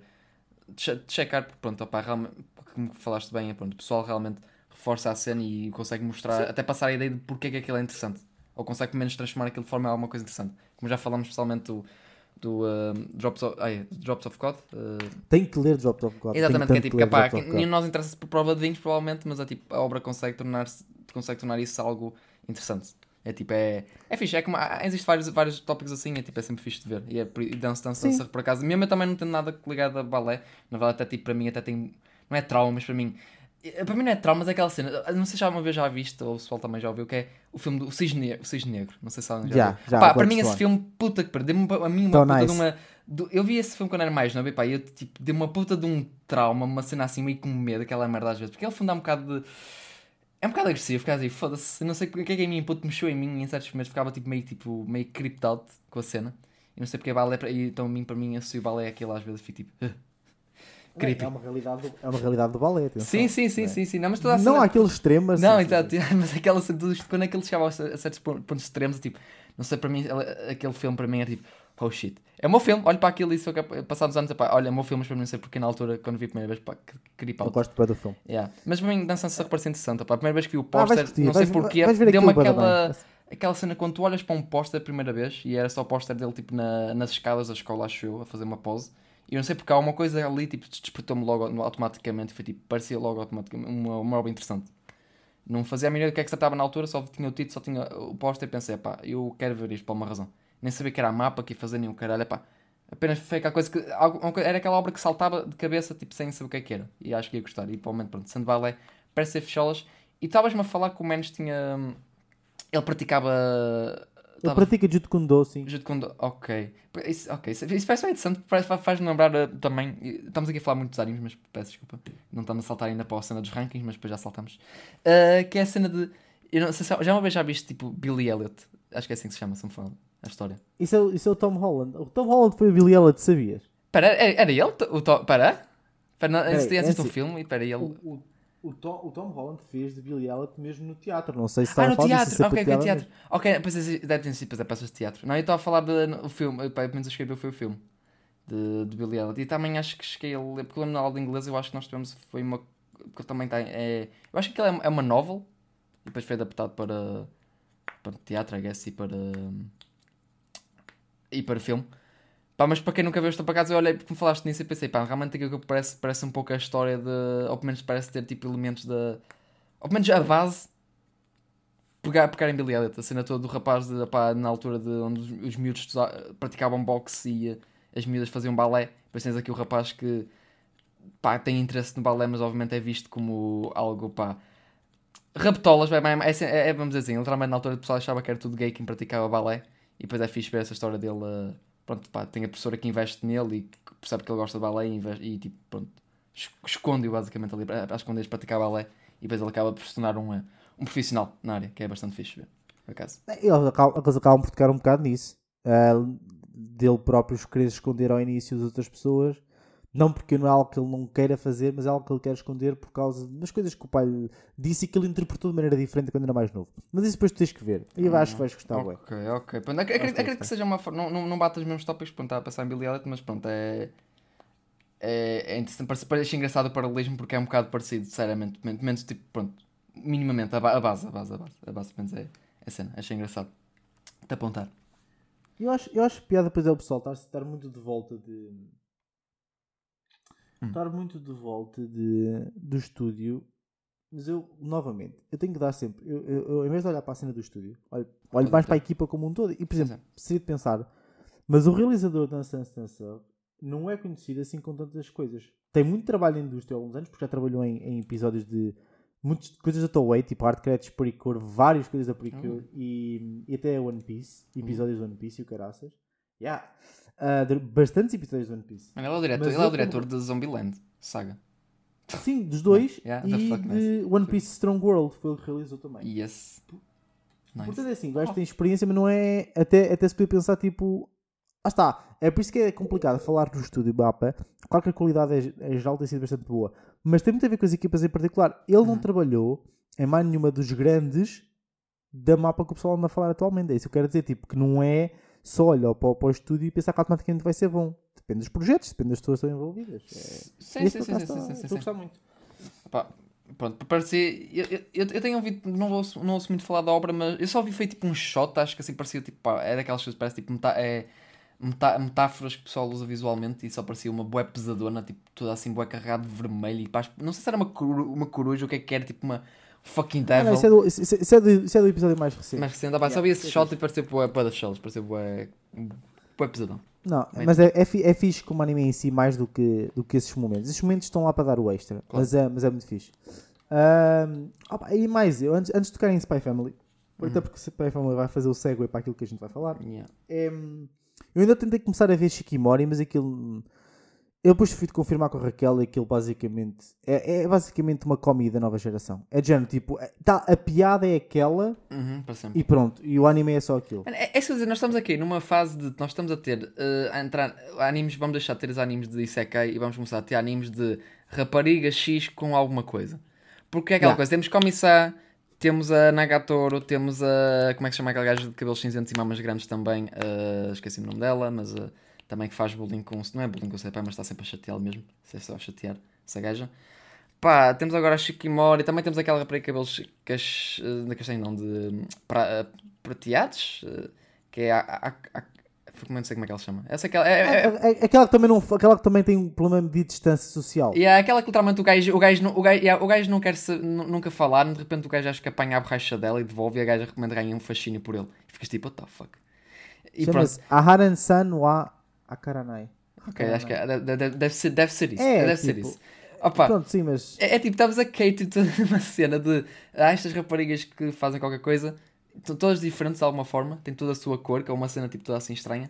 S2: che- checar, porque pronto, opá, realmente, como falaste bem, é, pronto, o pessoal realmente reforça a cena e consegue mostrar, até passar a ideia de porque é que aquilo é interessante. Ou consegue pelo menos transformar aquilo de forma a alguma coisa interessante. Como já falamos especialmente do, do ah, Drops, of, ai, Drops of God. ah,
S1: Tem que ler Dropped of God.
S2: Exatamente, que é tipo,
S1: of
S2: que de nós interessa por prova de vinhos, provavelmente, mas é tipo, a obra consegue tornar, consegue tornar isso algo interessante. É tipo, é, é fixe, é como, existe vários, vários tópicos assim, é tipo, é sempre fixe de ver. E é e dança, dança, dança, por acaso. Mesmo eu também não tenho nada ligado a balé, na verdade, até tipo, para mim, até tem, não é trauma, mas para mim, para mim não é trauma, mas é aquela cena, não sei se já uma vez já viste, ou o pessoal também já ouviu, que é o filme do o Cisne, Ne- o Cisne Negro, não sei se alguém já,
S1: Já,
S2: viu.
S1: já,
S2: Pá, para mim esse filme, puta que pariu, deu-me a mim uma puta
S1: nice.
S2: de uma do- eu vi esse filme quando era mais novo e pá, eu tipo, dei uma puta de um trauma, uma cena assim meio com medo, aquela merda às vezes, porque ele fundo é um bocado de. É um bocado agressivo, ficava assim, foda-se, não sei o que é que é em mim, puto, mexeu em mim e em certos momentos ficava tipo meio, tipo, meio creeped out com a cena. E não sei porque balé, e então a mim, para mim, esse balé é aquele às vezes, fico tipo. Creepy.
S1: É uma realidade do, é uma realidade do atenção.
S2: Sim, sim, sim,
S1: É.
S2: sim, sim. Não, mas toda a
S1: Não
S2: cena-
S1: há aquele extremo, mas.
S2: Não, exato,
S1: sim.
S2: mas aquela cena do- quando é que ele chegava a certos pon- pontos extremos, tipo, não sei, para mim, aquele filme para mim era tipo, oh shit. É o meu filme, olho para aquilo e sou capaz, passados anos, olha, é o meu filme, mas para mim não sei porque na altura, quando vi a primeira vez, pá, que- queria
S1: Eu
S2: pau.
S1: gosto bem do filme.
S2: Yeah. Mas para mim, dança se parece interessante, pá. a primeira vez que vi o
S1: Ah,
S2: póster,
S1: curtir,
S2: não sei porquê, deu-me aquela, aquela cena quando tu olhas para um póster a primeira vez e era só o póster dele tipo na, nas escadas da escola, acho eu, a fazer uma pose. E eu não sei porque há uma coisa ali, tipo, despertou-me logo automaticamente. Foi tipo, parecia logo automaticamente uma, uma obra interessante. Não fazia a mínima do que é que se tratava na altura, só tinha o título, só tinha o póster e pensei, pá, eu quero ver isto por uma razão. Nem sabia que era mapa que ia fazer, o caralho, pá. Apenas foi aquela coisa que. Era aquela obra que saltava de cabeça, tipo, sem saber o que é que era. E acho que ia gostar. E provavelmente, pronto, Sand Ballet parece ser fecholas. E estavas-me a falar que o Menos tinha. Ele praticava.
S1: Ele
S2: tava-
S1: pratica Judo Kundo, sim.
S2: Judo Kundo, ok. Isso, ok, isso, isso parece bem interessante, faz-me lembrar uh, também. Estamos aqui a falar muitos animes, mas peço desculpa. Não estamos a saltar ainda para a cena dos rankings, mas depois já saltamos. Uh, que é a cena de. Eu não sei se já uma vez já viste tipo Billy Elliot. Acho que é assim que se chama, se me falar a história.
S1: Isso é, o- isso é o Tom Holland. O Tom Holland foi o Billy Elliot, sabias?
S2: Pera, era, era ele? O to, para? Para, não, de
S1: é
S2: assistir um
S1: assim,
S2: filme e para ele.
S1: O, o, o, Tom, o Tom Holland fez de Billy Elliot mesmo no teatro. Não sei se
S2: Ah,
S1: estava a
S2: no
S1: falar
S2: teatro,
S1: disso, se é
S2: ok,
S1: para
S2: ok, teatro. Ok, depois é- deve ter sido é peças de teatro. Não, eu estava a falar do filme, pá, pelo menos eu escrevi foi o filme de, de Billy Elliot. E também acho que cheguei a ler, porque eu lembro na aula de inglês, eu acho que nós tivemos, foi uma, que também tem, é, eu acho que aquilo é, é uma novel, e depois foi adaptado para, para teatro, I guess, e para, e para filme. Pá, mas para quem nunca viu para casa, eu olhei porque me falaste nisso e pensei, pá, realmente aquilo que parece, parece um pouco a história de. Ou pelo menos parece ter tipo elementos da. Ou pelo menos a base. Pegar, pegar em Billy Elliot, a cena toda do rapaz de, pá, na altura de onde os, os miúdos praticavam boxe e eh, as miúdas faziam balé. Depois tens aqui o rapaz que pá, tem interesse no balé, mas obviamente é visto como algo pá. Raptolas, é, é, é, vamos dizer assim, literalmente na altura o pessoal achava que era tudo gay quem praticava balé e depois é fixe ver essa história dele. eh, pronto, pá, tem a professora que investe nele e que percebe que ele gosta de balé e, investe, e tipo, pronto, es- esconde-o basicamente ali para, para esconder praticar balé e depois ele acaba por se tornar um, um profissional na área, que é bastante fixe ver, por acaso.
S1: Eles acabam, por tocar um bocado nisso. Ah, dele próprios querer esconder ao início das outras pessoas. Não porque não é algo que ele não queira fazer, mas é algo que ele quer esconder por causa das coisas que o pai lhe disse e que ele interpretou de maneira diferente quando era mais novo. Mas isso depois tu tens que ver. E eu acho que vais gostar, ué.
S2: Ok, ok. Pronto, ac- acredito, acredito que seja uma forma. Não, não, não bate os mesmos tópicos, pronto, está a passar em Billy Elliot, mas pronto, é. É, é interessante, parece, parece engraçado o paralelismo porque é um bocado parecido, sinceramente. men- Menos tipo, pronto, minimamente, a, ba- a base, a base, a base. A base, menos é, é cena, achei engraçado. Te apontar.
S1: Eu acho, eu acho piada depois é o pessoal estar, estar muito de volta de.
S2: Hum.
S1: Estar muito de volta de, do estúdio. Mas eu, novamente, eu tenho que dar sempre. Eu, eu, eu, em vez de olhar para a cena do estúdio, olho, olho mais para a equipa como um todo. E, por exemplo, preciso de pensar. Mas o realizador da Dance Dance Dance Up não é conhecido assim com tantas coisas. Tem muito trabalho na indústria há alguns anos, porque já trabalhou em, em episódios de muitas coisas da Toei, tipo Art Credits Pericor, várias coisas da Pericor e, e até One Piece, episódios de One Piece e o caraças. Yeah. De- bastantes episódios de One Piece.
S2: Mano, ele é o diretor,
S1: Mas
S2: ele é o diretor de Zombieland, saga.
S1: Sim, dos dois
S2: Yeah,
S1: e de One Piece Strong World foi o que realizou também.
S2: Yes. Nice.
S1: Portanto é assim, o gajo tem experiência, mas não é. Até, até se poder pensar, tipo. Ah está, é por isso que é complicado falar do estúdio mapa. Claro que a qualidade é, é geral tem sido bastante boa, mas tem muito a ver com as equipas em particular. Ele não
S2: Uhum.
S1: trabalhou em mais nenhuma dos grandes da mapa que o pessoal anda a falar atualmente. É isso que eu quero dizer, tipo, que não é só olhar para, o- para o estúdio e pensar que automaticamente vai ser bom. Depende dos projetos, depende das pessoas que estão envolvidas. É,
S2: Sim,
S1: é
S2: sim, sim,
S1: que
S2: sim, sim,
S1: estou a gostar muito.
S2: Pá, pronto, para parecer. Eu, eu, eu- tenho ouvido, não ouço, não ouço muito falar da obra, mas eu só ouvi foi tipo um shot, acho que assim parecia tipo, pá, é daquelas coisas que parece tipo metá, é, metá, metáforas que o pessoal usa visualmente e só parecia uma bué pesadona, tipo, toda assim bué carregada de vermelho e pá, não sei se era uma, coru, uma coruja ou o que é que era, tipo uma fucking
S1: Ah, não,
S2: devil.
S1: isso, é do, isso, isso é do, isso é do episódio mais recente.
S2: Mas recente, ah, pá, só
S1: Yeah,
S2: vi esse
S1: é
S2: shot e parecia bué, bué das shells, parecia bué, bué pesadão.
S1: Não,
S2: Bem-
S1: mas é, é, é fixe como anime em si mais do que, do que esses momentos. Esses momentos estão lá para dar o extra,
S2: Claro.
S1: mas, é, mas é muito fixe. Ahm, opa, e mais, eu, antes, antes de tocar em Spy Family,
S2: Uhum.
S1: até porque Spy Family vai fazer o segue para aquilo que a gente vai falar,
S2: Yeah.
S1: é, eu ainda tentei começar a ver Shikimori, mas aquilo. Eu depois fui de confirmar com a Raquel e aquilo basicamente é, é basicamente uma comida da nova geração. É de género, tipo, é- tá, a piada é aquela
S2: Uhum,
S1: e pronto. E o anime é só aquilo.
S2: É, é isso dizer, nós estamos aqui numa fase de. Nós estamos a ter. eh, a entrar. Animes, vamos deixar de ter os animes de Isekai e vamos começar a ter animes de rapariga X com alguma coisa. Porque é aquela
S1: Yeah.
S2: coisa, temos Komisa, temos a Nagatoro, temos a. Como é que se chama aquela gaja de cabelos cinzentos e mamas grandes também? eh, esqueci o nome dela, mas eh, também que faz bullying com. Não é bullying com o Senpai, mas está sempre a chateá-lo mesmo. Se é só a chatear essa gaja. Pá, temos agora a Shikimori, também temos aquela rapariga de cabelos cas, eh, de castanho, não, de pra, eh, prateados, eh, que é a, a, a, não sei como é que ela se chama. Essa é aquela, é, é, é,
S1: É- é- Aquela que também não, aquela que também tem um problema de distância social.
S2: e é aquela que literalmente o gajo, o gajo, não- o gajo, yeah, o gajo não quer se, nu- nunca falar, de repente o gajo acha que apanha a borracha dela e devolve e a gaja recomenda ganhar um fascínio por ele. E ficas tipo, what the fuck? E pronto,
S1: Chama-se Aharan-san wa Akaranai.
S2: ok, acho que é- deve, deve- ser, deve ser isso.
S1: É,
S2: deve ser
S1: tipo,
S2: isso. Opa,
S1: Pronto, sim, mas
S2: É, é tipo, estavas a Kate e toda uma cena de ah, estas raparigas que fazem qualquer coisa, são todas diferentes de alguma forma, têm toda a sua cor, que é uma cena tipo toda assim estranha,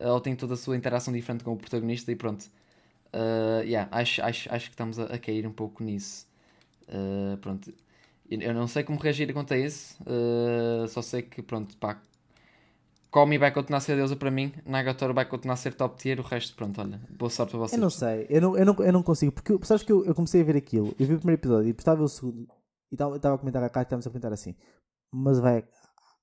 S2: eh, ou têm toda a sua interação diferente com o protagonista e pronto. Uh, yeah, acho, acho, acho que estamos a, a cair um pouco nisso. Uh, pronto. Eu eu não sei como reagir quanto a isso, uh, só sei que pronto, pá. Komi vai continuar a ser deusa para mim, Nagatoro vai continuar a ser top tier, o resto, pronto, olha, boa sorte para vocês.
S1: eu não sei, eu não, eu não, eu não consigo, porque sabes que eu, eu comecei a ver aquilo, eu vi o primeiro episódio e estava o segundo, e estava a comentar com a Cátia, estávamos a comentar assim, mas vai,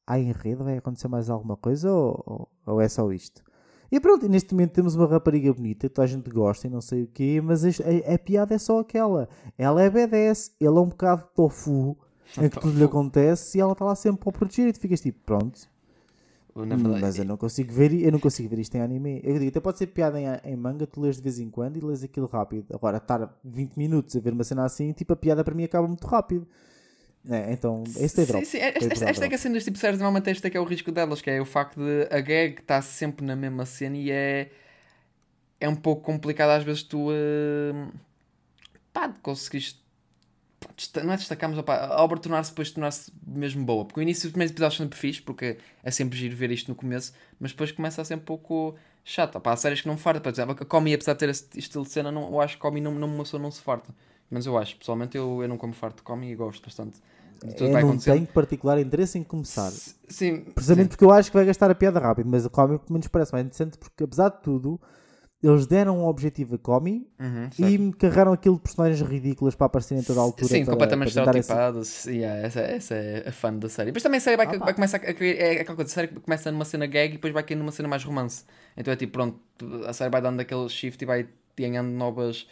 S1: há enredo, vai acontecer mais alguma coisa ou, ou, ou é só isto? E pronto, e neste momento temos uma rapariga bonita, que toda a gente gosta e não sei o quê, mas a, a- a piada é só aquela, ela é BDS, ele é um bocado tofu, em que tudo lhe acontece e ela está lá sempre para o proteger e tu ficas tipo, pronto, mas eu não consigo ver, eu não consigo ver isto em anime. Eu digo, até pode ser piada em, em manga, tu lês de vez em quando e lês aquilo rápido. Agora, estar 20 minutos a ver uma cena assim, tipo, a piada para mim acaba muito rápido. É, então, esse é
S2: Sim,
S1: drop.
S2: sim, esta,
S1: Tem
S2: esta,
S1: drop.
S2: esta é que a cena das tipo séries, normalmente este é que é o risco delas, que é o facto de a gag está sempre na mesma cena e é é um pouco complicado às vezes tu uh, pá, conseguiste não é destacar, mas opá, a obra tornar-se depois tornar-se mesmo boa, porque o início dos primeiros episódios sempre fixe, porque é sempre giro ver isto no começo, mas depois começa a ser um pouco chato, opá, há séries que não me farta, por exemplo, a Comi apesar de ter esse estilo de cena, não, eu acho que Comi não, não, uma pessoa não se farta, mas eu acho, pessoalmente eu, eu não como farto de Comi e gosto bastante de tudo que
S1: Eu
S2: vai
S1: não
S2: acontecer.
S1: tenho particular interesse em começar.
S2: S- Sim,
S1: Precisamente porque eu acho que vai gastar a piada rápido, mas a Comi pelo menos parece mais interessante porque, apesar de tudo, eles deram um objetivo a Comi.
S2: Uhum,
S1: e me carregaram aquilo de personagens ridículas para aparecerem em toda a altura.
S2: Sim,
S1: para-
S2: completamente estereotipados. Yeah, essa, essa é a fã da série. Mas também a série vai,
S1: Ah,
S2: vai começar a criar. É aquela coisa, a série começa numa cena gag e depois vai cair numa cena mais romance. Então é tipo, pronto, a série vai dando aquele shift e vai ganhando novas,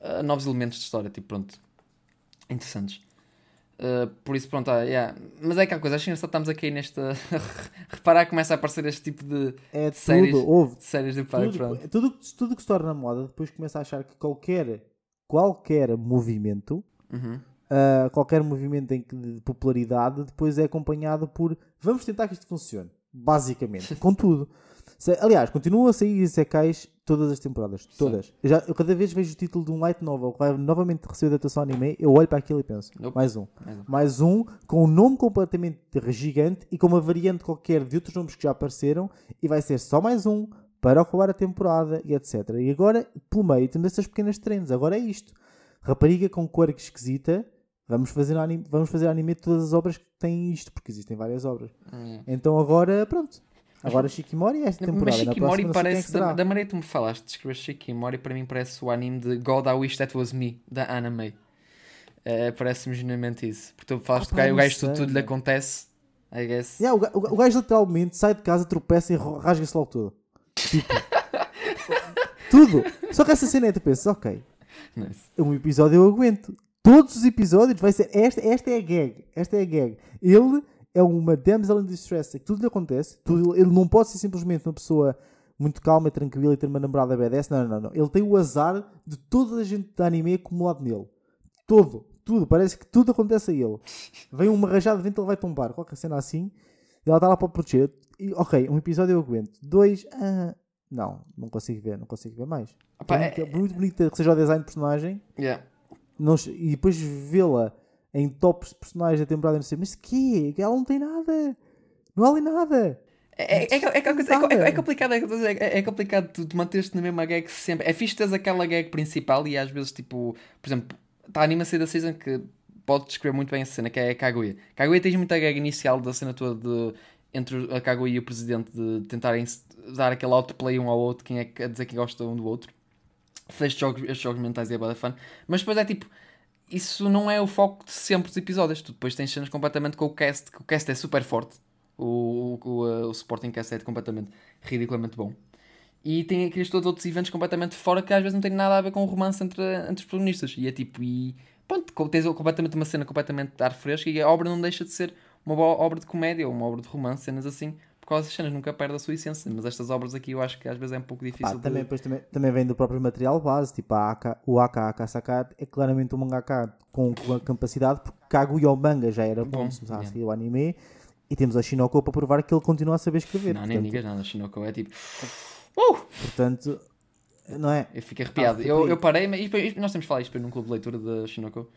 S2: ah, novos elementos de história. Tipo, pronto, interessantes. Ah, por isso, pronto, ah, yeah. mas é aquela coisa, acho que só estamos aqui nesta. Reparar que começa a aparecer este tipo de,
S1: É
S2: de séries,
S1: tudo, houve.
S2: de séries do pai.
S1: tudo, tudo, tudo que se torna moda depois começa a achar que qualquer, qualquer movimento,
S2: Uhum.
S1: ah, qualquer movimento em que, de popularidade, depois é acompanhado por vamos tentar que isto funcione. Basicamente, com tudo. Se- aliás, continuam a sair Isekais todas as temporadas. Todas. Eu, já, eu cada vez vejo o título de um light novel que vai novamente receber adaptação anime, eu olho para aquilo e penso,
S2: Nope.
S1: mais um.
S2: Mais um.
S1: Mais um com um nome completamente gigante e com uma variante qualquer de outros nomes que já apareceram e vai ser só mais um para acabar a temporada e etc. E agora, pelo meio, temos essas pequenas trends. Agora é isto. Rapariga com cor esquisita. Vamos fazer, anime, vamos fazer anime de todas as obras que têm isto, porque existem várias obras.
S2: Hum.
S1: Então agora, pronto. Agora Shikimori é esta temporada.
S2: Mas Shikimori
S1: é
S2: parece, da, da maneira que tu me falaste, descrever Shikimori, para mim parece o anime de God I Wish That Was Me, da Anime. É, Parece-me genuinamente isso. Porque tu falaste
S1: Ah,
S2: que o
S1: pá,
S2: gajo- o
S1: não
S2: gajo tudo, tudo lhe acontece, I guess.
S1: Yeah, o, o o gajo literalmente sai de casa, tropeça e rasga-se logo tudo. Tipo, tudo. Só que essa cena é tu pensas, ok,
S2: Nice.
S1: um episódio eu aguento. Todos os episódios vai ser. Esta, esta é a gag. Esta é a gag. Ele é uma damsel in distress. é que Tudo lhe acontece. Tudo, ele não pode ser simplesmente uma pessoa muito calma e tranquila e ter uma namorada BDS. Não, não, não. Ele tem o azar de toda a gente de anime acumulado nele. Todo. Tudo. Parece que tudo acontece a ele. Vem uma rajada de vento, ele vai tombar. Qualquer cena assim. E ela está lá para proteger. E, ok, um episódio eu aguento. Dois. ah, não, não consigo ver. Não consigo ver mais.
S2: Opa,
S1: é,
S2: é-
S1: muito, muito bonito que seja o design de personagem
S2: Yeah.
S1: não e depois vê-la em tops de personagens da temporada, não sei, mas que Ela não tem nada. Não há ali nada.
S2: É, é, é, é, é, é, é complicado, é, é, é complicado tu, tu manteres-te na mesma gag sempre. É fixe teres aquela gag principal e às vezes, tipo, por exemplo, está a anima da season que pode descrever muito bem a cena, que é a Kaguya. Kaguya tens muita gag inicial da cena toda de, entre a Kaguya e o presidente de tentarem dar aquele outplay um ao outro, quem é que a dizer que gosta um do outro. Estes jogos, estes jogos mentais é bada fun. Mas depois é tipo, isso não é o foco de sempre dos episódios. Tu depois tens cenas completamente com o cast, que o cast é super forte. O, o, o, uh, o Sporting Cast é completamente ridiculamente bom. E tem aqueles todos outros eventos completamente fora que às vezes não têm nada a ver com o romance entre, entre os protagonistas. E é tipo, e pronto, tens completamente uma cena completamente de ar fresco e a obra não deixa de ser uma obra de comédia ou uma obra de romance, cenas assim, por causa das cenas nunca perde a sua essência. Mas estas obras aqui eu acho que às vezes é um pouco
S1: Pá,
S2: difícil
S1: também,
S2: de.
S1: depois, também, também vem do próprio material base, tipo a AK, o AKA Sakat é claramente um mangaka com, com a capacidade, porque Kaguya o manga já era bom,
S2: Bom,
S1: se começar a seguir o anime, e temos a Shinoko para provar que ele continua a saber escrever.
S2: Não, nem
S1: portanto,
S2: digas nada, Shinoko é tipo. Uh!
S1: portanto, não é?
S2: Eu fico arrepiado.
S1: Ah,
S2: eu, eu parei, mas nós temos que falar isto num clube de leitura da Shinoko.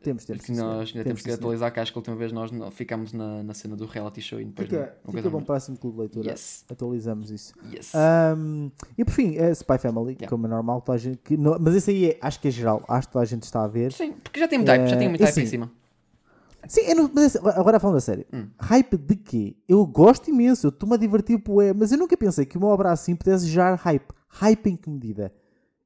S1: Temos, temos.
S2: que nós ainda temos, que atualizar, que acho que a última vez nós ficámos na, na cena do reality show e depois
S1: Fica,
S2: não,
S1: fica bom para o próximo clube de leitura.
S2: Yes,
S1: Atualizamos isso.
S2: yes.
S1: Ahm, e por fim, é Spy Family,
S2: Yeah.
S1: como é normal, toda a gente, que não- mas esse aí é, acho que é geral, acho que toda a gente está a ver.
S2: Sim, porque já tem muito hype, já tem
S1: eh,
S2: muito hype em
S1: assim,
S2: cima.
S1: Sim, eu não, mas agora falando a sério,
S2: Hum.
S1: hype de quê? Eu gosto imenso, eu estou-me a divertir, poé, mas eu nunca pensei que uma obra assim pudesse gerar hype. Hype em que medida?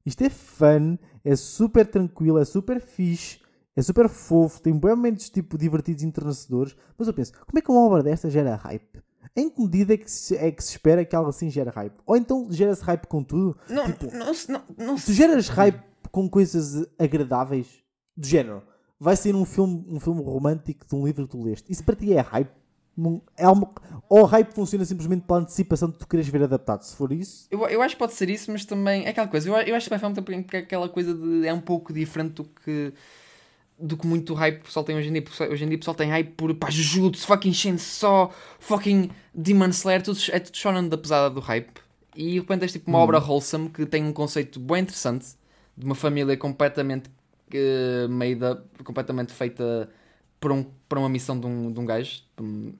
S1: Isto é fun, é super tranquilo, é super fixe, é super fofo, tem bons momentos tipo divertidos e entrenecedores, mas eu penso, como é que uma obra desta gera hype? Em que medida é que se, é que se espera que algo assim gere hype? Ou então gera-se hype com tudo?
S2: Não,
S1: tipo,
S2: não, não, não,
S1: Tu geras hype com coisas agradáveis do género. Vai sair um filme, um filme romântico de um livro que tu leste. Isso para ti é hype? É uma, ou hype funciona simplesmente pela antecipação de tu queres ver adaptado? Se for isso,
S2: Eu, eu acho que pode ser isso, mas também é aquela coisa. Eu, eu acho que vai também porque é aquela coisa de. É um pouco diferente do que. Do que muito hype o pessoal tem hoje em dia. Hoje em dia o pessoal tem hype por pá, Jujutsu, fucking Chainsaw, fucking Demon Slayer, tudo, é tudo shonen da pesada do hype. E de repente és tipo uma obra wholesome que tem um conceito bem interessante de uma família completamente eh, made up, completamente feita para, um, para uma missão de um, de um gajo. um,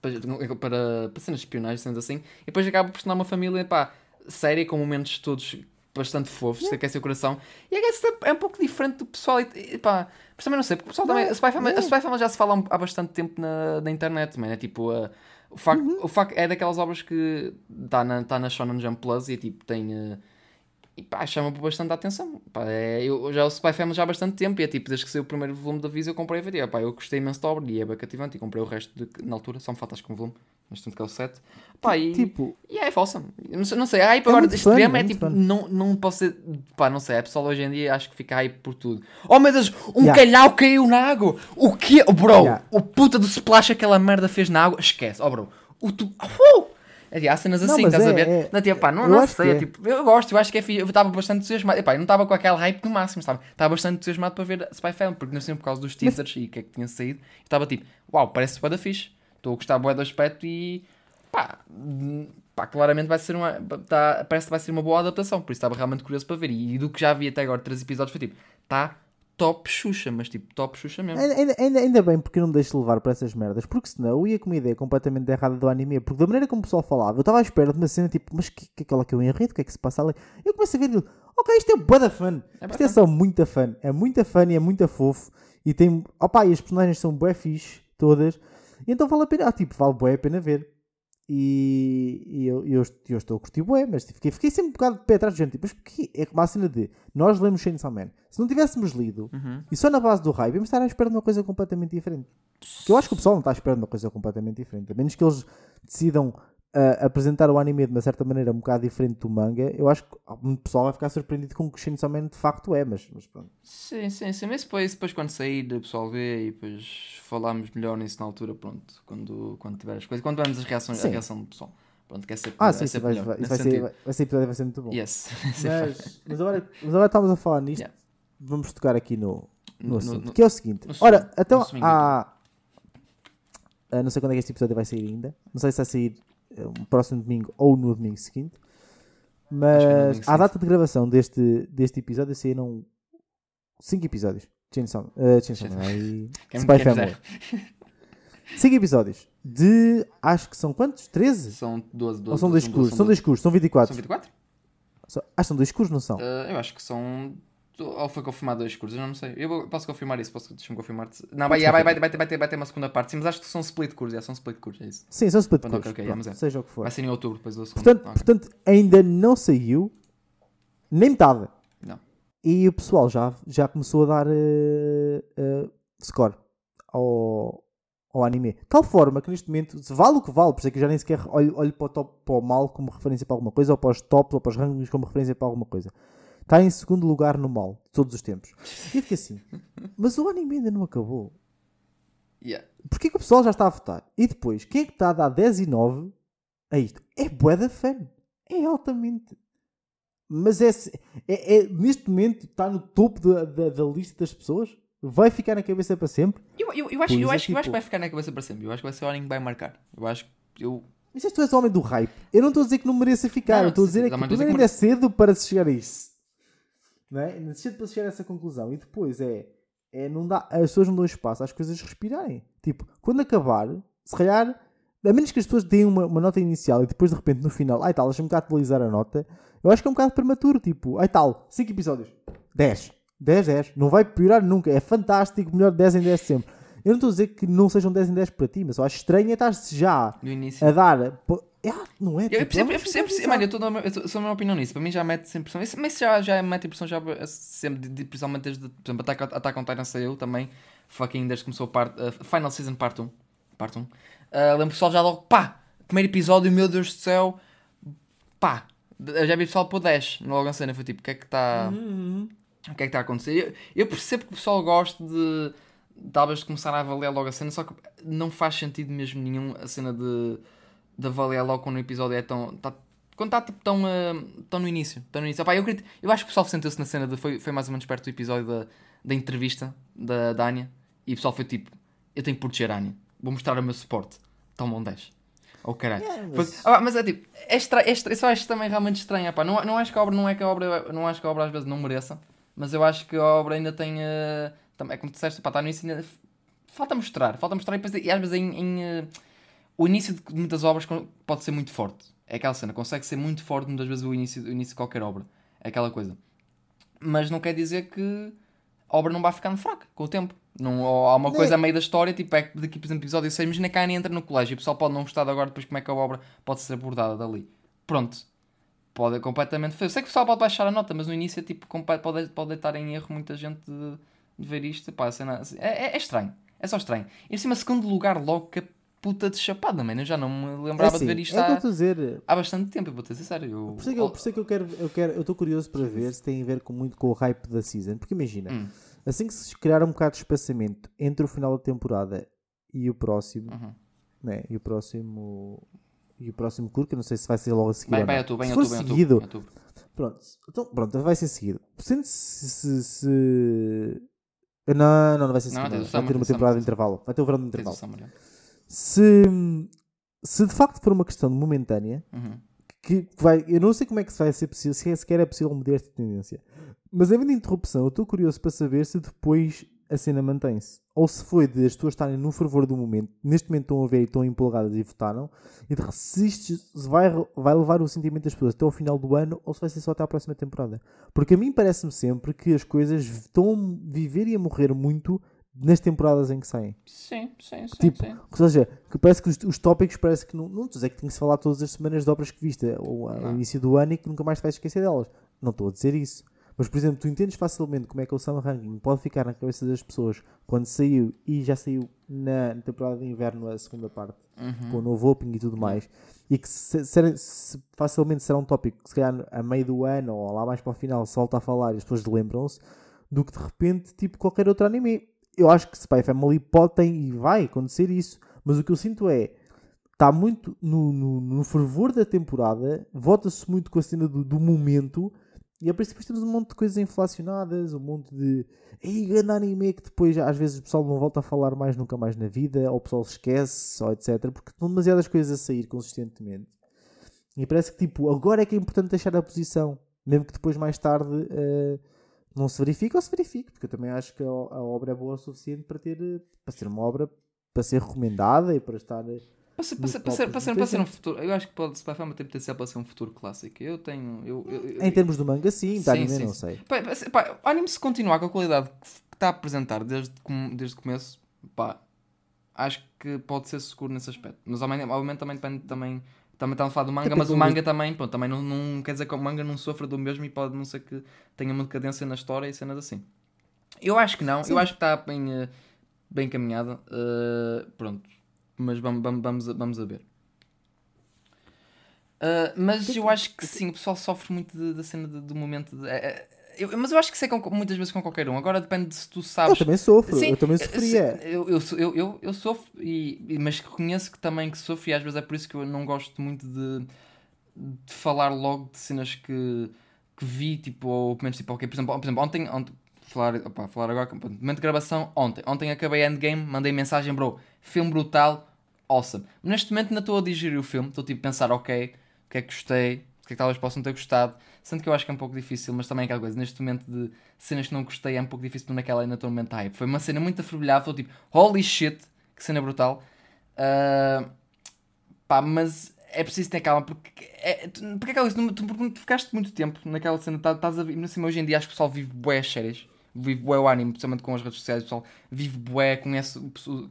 S2: para, para, para cenas de espionagem, sendo assim, e depois acaba por se tornar uma família pá, séria, com momentos todos bastante fofos, yeah. aquece o coração. E é, que é um pouco diferente do pessoal. E, e, pá, mas também não sei, porque o pessoal também. A Spy Family, a Spy Family já se fala há bastante tempo na, na internet, man, é tipo. Uh, o facto, uhum. o facto é daquelas obras que está na, tá na Shonen Jump Plus e tipo tem. Uh, e pá, chama bastante a atenção. Pá, é, eu já o Spy Family já há bastante tempo e é tipo, desde que saiu o primeiro volume da Visa eu comprei a ver. Pá, eu gostei imenso da obra e é bem cativante e comprei o resto de, na altura, só me falta acho que um volume, mas tanto que é o 7. Pá, e,
S1: tipo,
S2: e é awesome. Não sei, não sei a hype agora deste extremo é, é tipo, não, não posso ser, pá, não sei, a pessoa hoje em dia acho que fica hype por tudo. Oh meu Deus, um yeah. calhau caiu na água. O que? Oh, bro, yeah. o puta do splash aquela merda fez na água, esquece, oh bro. O tu. Uh! É, há cenas assim, não, estás
S1: é,
S2: a ver?
S1: É,
S2: não, tipo, pá, não, não sei, é. tipo, eu gosto, eu acho que é Eu estava bastante entusiasmado. Epá, eu não estava com aquele hype no máximo, sabe? Estava bastante entusiasmado para ver Spy Family, porque não sei por causa dos teasers Mas... e o que é que tinha saído. Estava tipo, uau, parece bué da fixe. Estou a gostar bué do aspecto e pá, pá, claramente vai ser uma. Tá, parece que vai ser uma boa adaptação, por isso estava realmente curioso para ver. E, e do que já vi até agora, três episódios, foi tipo, tá top Xuxa, mas tipo top Xuxa mesmo.
S1: Ainda, ainda, ainda bem porque eu não me deixo levar para essas merdas, porque senão eu ia com uma ideia completamente errada do anime, porque da maneira como o pessoal falava, eu estava à espera de uma cena tipo, mas que, que aquela que é o enredo, o que é que se passa ali? Eu começo a ver e ok, isto é da fã, é isto é só muita fã, é muita fã e é muito fofo, e tem, opá, e as personagens são bué fixe, todas, então vale a pena, ah, tipo, vale bué a pena ver. E, e eu, eu, eu, estou a curtir bué, mas fiquei, fiquei sempre um bocado de pé atrás de gente. Tipo, mas porque é como a cena de nós lemos Chainsaw Man. Se não tivéssemos lido
S2: uhum.
S1: e só na base do hype, íamos estar à espera de uma coisa completamente diferente. Que eu acho que o pessoal não está à espera de uma coisa completamente diferente. A menos que eles decidam uh, apresentar o anime de uma certa maneira um bocado diferente do manga, eu acho que o pessoal vai ficar surpreendido com o que Chainsaw Man de facto é. Mas, mas pronto.
S2: Sim, sim, sim. Mas depois, depois quando sair, o pessoal vê e depois falámos melhor nisso na altura. Pronto, quando, quando tiver as coisas, quando tivermos as reações, a reação do pessoal. Pronto, quer ser
S1: Ah, sim, sim, vai, vai, vai, ser, vai, vai ser episódio vai ser muito bom.
S2: Yes.
S1: mas, mas, agora, mas agora estamos a falar nisto. Yeah. Vamos tocar aqui no, no, no assunto,
S2: no,
S1: que é o seguinte. Ora, então há. Uh, não sei quando é que este episódio vai sair ainda. Não sei se vai sair no próximo domingo ou no domingo seguinte. Mas à data de gravação deste, deste episódio saíram 5 episódios. Chainsaw, uh, Chainsaw Man e Spy Family. 5 episódios. De. Acho que são quantos? 13?
S2: São 12, 12.
S1: Ou são dois cursos? São dois cursos, são 24.
S2: São 24?
S1: São- Acho que são dois cursos, não são?
S2: Uh, eu acho que são. Ou foi confirmado dois cursos, eu não sei. Eu posso confirmar isso, posso deixa-me confirmar. Não, vai, vai, vai, vai, ter- vai, ter, vai ter uma segunda parte, sim, mas acho que são split cursos, já são split cursos, é isso.
S1: Sim, são split cursos.
S2: ok, ok,
S1: Pronto,
S2: mas é.
S1: Seja o que for.
S2: Vai ser em outubro depois do segundo.
S1: Portanto,
S2: Ok.
S1: portanto, ainda não saiu nem metade.
S2: Não.
S1: E o pessoal já, já começou a dar eh, eh, score ao, ao anime. De tal forma que neste momento, se vale o que vale, por isso é que eu já nem sequer olho, olho para, o top, para o mal como referência para alguma coisa, ou para os tops, ou para os rankings como referência para alguma coisa. Está em segundo lugar no mal, de todos os tempos. E eu fico assim, mas o anime ainda não acabou.
S2: Yeah.
S1: Porquê que o pessoal já está a votar? E depois, quem é que está a dar 10 e 9 a isto? É bué da fan. É altamente. Mas é, é- é- neste momento está no topo da, da, da lista das pessoas? Vai ficar na cabeça para sempre?
S2: Eu, eu, eu, acho, eu,
S1: é,
S2: acho, eu acho
S1: tipo-
S2: que vai ficar na cabeça para sempre. Eu acho que vai ser o anime que vai marcar. Eu acho que. Eu,
S1: Mas se tu és o homem do hype, eu não estou a dizer que não mereça ficar.
S2: Não,
S1: eu estou a dizer é que
S2: dizer
S1: ainda é cedo para se chegar a isso. Não é? Cedo para chegar a essa conclusão. E depois é, é não dá, as pessoas não dão espaço às coisas respirarem. Tipo, quando acabar, se calhar, a menos que as pessoas deem uma, uma nota inicial e depois de repente no final, ai tal, deixa-me cá atualizar a nota, eu acho que é um bocado prematuro. Tipo, ai tal, 5 episódios, 10, 10, 10, não vai piorar nunca, é fantástico, melhor 10 em 10 sempre. Eu não estou a dizer que não sejam 10 em 10 para ti, mas eu acho estranho é estar-se já a dar. Ah, não é?
S2: Eu, eu
S1: Tipo,
S2: percebo, eu percebo, mano, eu estou na- eu tô- sou a minha opinião nisso. Para mim já mete sempre pressão. Isso- Mas isso já, já mete pressão, já sempre, de- de- principalmente desde, por exemplo, Attack, Attack on Titan saiu também. Fucking desde que começou a parte, a Final Season Part 1. Part 1. Ah, lembro o pessoal já logo, pá, primeiro episódio, meu Deus do céu, pá. Eu já vi o pessoal pôr 10 logo na cena. Foi tipo, o que é que está.
S1: Uhum.
S2: O que é que está a acontecer? Eu, eu percebo que o pessoal gosta de talvez começar a avaliar logo a cena, só que não faz sentido mesmo nenhum a cena de, de avaliar logo quando o episódio é tão. Tá, quando está tipo, tão, ah, tão no início. Tão no início. Opá, eu, acredito- eu acho que o pessoal sentou-se na cena de. Foi, foi mais ou menos perto do episódio da, da entrevista da, da Anya. E o pessoal foi tipo: Eu tenho que proteger a Anya. Vou mostrar o meu suporte. Toma um 10. Oh caralho.
S1: Yeah, mas-
S2: ah, mas é tipo, é estranho, é eu só acho também realmente estranho. Pá. Não, não acho que a obra, não é que a obra, não acho que a obra às vezes não mereça, mas eu acho que a obra ainda tem, também, é como tu disseste, pá, está no início, ainda, falta mostrar, falta mostrar e, depois, e às vezes em, em, eh, o início de muitas obras pode ser muito forte. É aquela cena, consegue ser muito forte muitas vezes o início, o início de qualquer obra. É aquela coisa. Mas não quer dizer que a obra não vai ficando fraca com o tempo. Não, há uma
S1: Não.
S2: coisa a meio da história, tipo, é que daqui, por exemplo, episódio 6, imagina que a Annie entra no colégio e o pessoal pode não gostar de agora, depois como é que a obra pode ser abordada dali. Pronto. Pode completamente. Eu sei que o pessoal pode baixar a nota, mas no início é tipo, pode, pode estar em erro muita gente de, de ver isto. Pá, cena- é, é, é estranho. É só estranho. E assim, segundo lugar, logo que puta de chapada, mano. Eu já não me lembrava
S1: É assim,
S2: de ver isto
S1: é
S2: há,
S1: dizer.
S2: há bastante tempo, eu vou ter ser sério. Eu,
S1: Por isso é que eu, por isso é que eu quero, eu quero, eu estou curioso para ver se tem a ver com, muito com o hype da season. Porque imagina,
S2: Hum.
S1: assim que se criar um bocado de espaçamento entre o final da temporada e o próximo,
S2: Uhum.
S1: né? E o próximo. E o próximo curso, que eu não sei se vai ser logo a seguir.
S2: Bem,
S1: não.
S2: outubro, bem,
S1: se
S2: outubro,
S1: seguido,
S2: bem, outubro.
S1: Pronto, então, pronto, vai ser seguido. Sendo se, se, se- Não, não, não vai ser seguido. vai ter uma temporada de intervalo. Vai ter o verão de intervalo. Se, se de facto for uma questão momentânea,
S2: Uhum.
S1: que vai, eu não sei como é que vai ser possível, se é sequer é possível mudar esta tendência. Mas havendo interrupção, eu estou curioso para saber se depois a cena mantém-se. Ou se foi de as pessoas estarem no fervor do momento, neste momento estão a ver e estão empolgadas e votaram, e de se vai, vai levar o sentimento das pessoas até ao final do ano ou se vai ser só até à próxima temporada. Porque a mim parece-me sempre que as coisas estão a viver e a morrer muito nas temporadas em que saem.
S2: Sim, sim, sim.
S1: Tipo,
S2: sim.
S1: Ou seja, que parece que os, os tópicos parece que não, não estou a dizer que tem que se falar todas as semanas de obras que viste ou ao
S2: Não.
S1: início do ano e que nunca mais te vais esquecer delas. Não estou a dizer isso. Mas, por exemplo, tu entendes facilmente como é que o Summer Ranking pode ficar na cabeça das pessoas quando saiu e já saiu na temporada de inverno a segunda parte,
S2: Uhum.
S1: com o novo opening e tudo mais, e que se- se- se- facilmente será um tópico que se calhar a meio do ano ou lá mais para o final se volta a falar e as pessoas lembram-se, do que de repente tipo qualquer outro anime. Eu acho que Spy Family pode ter e vai acontecer isso, mas o que eu sinto é está muito no, no, no fervor da temporada, vota-se muito com a cena do, do momento, e a princípio temos um monte de coisas inflacionadas, um monte de ei, grande anime que depois às vezes o pessoal não volta a falar mais nunca mais na vida, ou o pessoal esquece, ou etc. Porque estão demasiadas coisas a sair consistentemente. E parece que tipo, agora é que é importante deixar a posição, mesmo que depois mais tarde eh, não se verifique ou se verifique, porque eu também acho que a, a obra é boa o suficiente para ter eh, para ser uma obra para ser recomendada e para estar.
S2: Para ser, para, ser, para, ser, para, ser,
S1: dos
S2: para ser um
S1: 80.
S2: futuro. Eu acho que pode, Spy Family tem potencial para ser um futuro clássico. Eu tenho. Eu, eu, eu-
S1: Em termos do manga, sim,
S2: Sim,
S1: anime,
S2: sim,
S1: não sei.
S2: Pá, pá, se- pá, anime se continuar com a qualidade que está a apresentar desde, desde o começo, pá, acho que pode ser seguro nesse aspecto. Mas obviamente, obviamente também depende também. Também estamos a falar do manga, mas o manga também, pronto, também não, não quer dizer que o manga não sofra do mesmo e pode não ser que tenha uma decadência na história e cenas assim. Eu acho que não,
S1: Sim.
S2: eu acho que está bem, eh, bem encaminhada. eh, pronto, mas vamos, vamos, vamos, a- vamos a ver. Uh, mas eu acho que sim, o pessoal sofre muito da cena do momento. de- é- eu- mas eu acho que isso é com- muitas vezes com qualquer um. Agora depende de se tu
S1: Eu
S2: sabes.
S1: também sofro,
S2: Sim,
S1: eu também
S2: eh,
S1: sofria.
S2: se- Eu, eu, eu, eu, eu sofro, e, mas reconheço que também que sofro, e às vezes é por isso que eu não gosto muito de, de falar logo de cenas que, que vi, tipo, ou pelo menos, tipo, ok, por exemplo, por exemplo ontem, ontem falar, opa, falar agora, momento de gravação, ontem, ontem acabei Endgame, mandei mensagem, bro, filme brutal, awesome. Neste momento ainda estou a digerir o filme, estou tipo a pensar, ok, o que é que gostei, o que é que talvez possam ter gostado, sendo que eu acho que é um pouco difícil, mas também é aquela coisa, neste momento de cenas que não gostei é um pouco difícil, naquela ainda estou momento hype. Foi uma cena muito afervilhada, estou tipo, holy shit, que cena brutal. Ah, pá, mas é preciso ter calma, porque, é, porque aquela coisa, tu, tu, tu ficaste muito tempo naquela cena, tá- estás a ver, assim, hoje em dia acho que o pessoal vive bué as séries, vive bué o anime, principalmente com as redes sociais, o pessoal vive bué, conhece,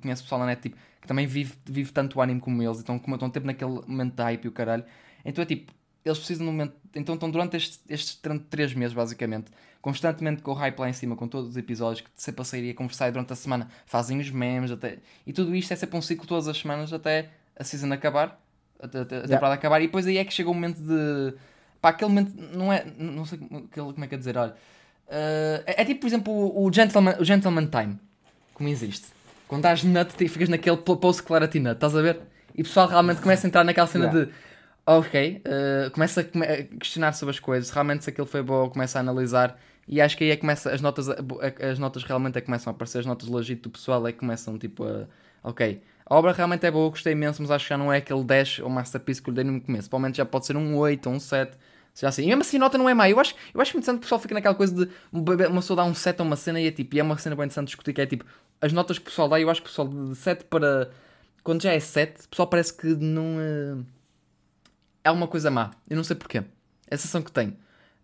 S2: conhece o pessoal na net, tipo, que também vive, vive tanto o anime como eles, então como estão tempo naquele momento de hype e o caralho, então é tipo, eles precisam de um momento, então estão durante estes, tran- três meses, basicamente, constantemente com o hype lá em cima, com todos os episódios que sempre a sair e a conversar e durante a semana, fazem os memes, até, e tudo isto é sempre um ciclo todas as semanas até a season acabar, até, até a temporada acabar, e depois aí é que chega o momento de. Pá, aquele momento, não é. Não sei como, aquele- como é que é dizer, olha. eh, é, é tipo, por exemplo, o, o Gentleman, o Gentleman Time, como existe. Quando estás nut e ficas naquele po- post clarity nut, estás a ver? E o pessoal realmente começa a entrar naquela cena
S1: Yeah.
S2: de. Ok, eh, começa a, questionar sobre as coisas, realmente se aquilo foi bom, começa a analisar. E acho que aí é que começa as notas, as notas realmente é começam a aparecer, as notas legit do pessoal é que começam tipo a, ok, a obra realmente é boa, gostei imenso, mas acho que já não é aquele 10 ou masterpiece que eu lhe dei no começo, provavelmente já pode ser um 8 ou um 7, seja assim, e mesmo assim a nota não é má, eu acho, eu acho muito interessante que o pessoal fica naquela coisa de uma pessoa dá um 7 a uma cena e é tipo, e é uma cena bem interessante discutir que é tipo, as notas que o pessoal dá, eu acho que o pessoal de 7 para, quando já é 7, o pessoal parece que não... eh, é uma coisa má. Eu não sei porquê. É a sensação que tenho.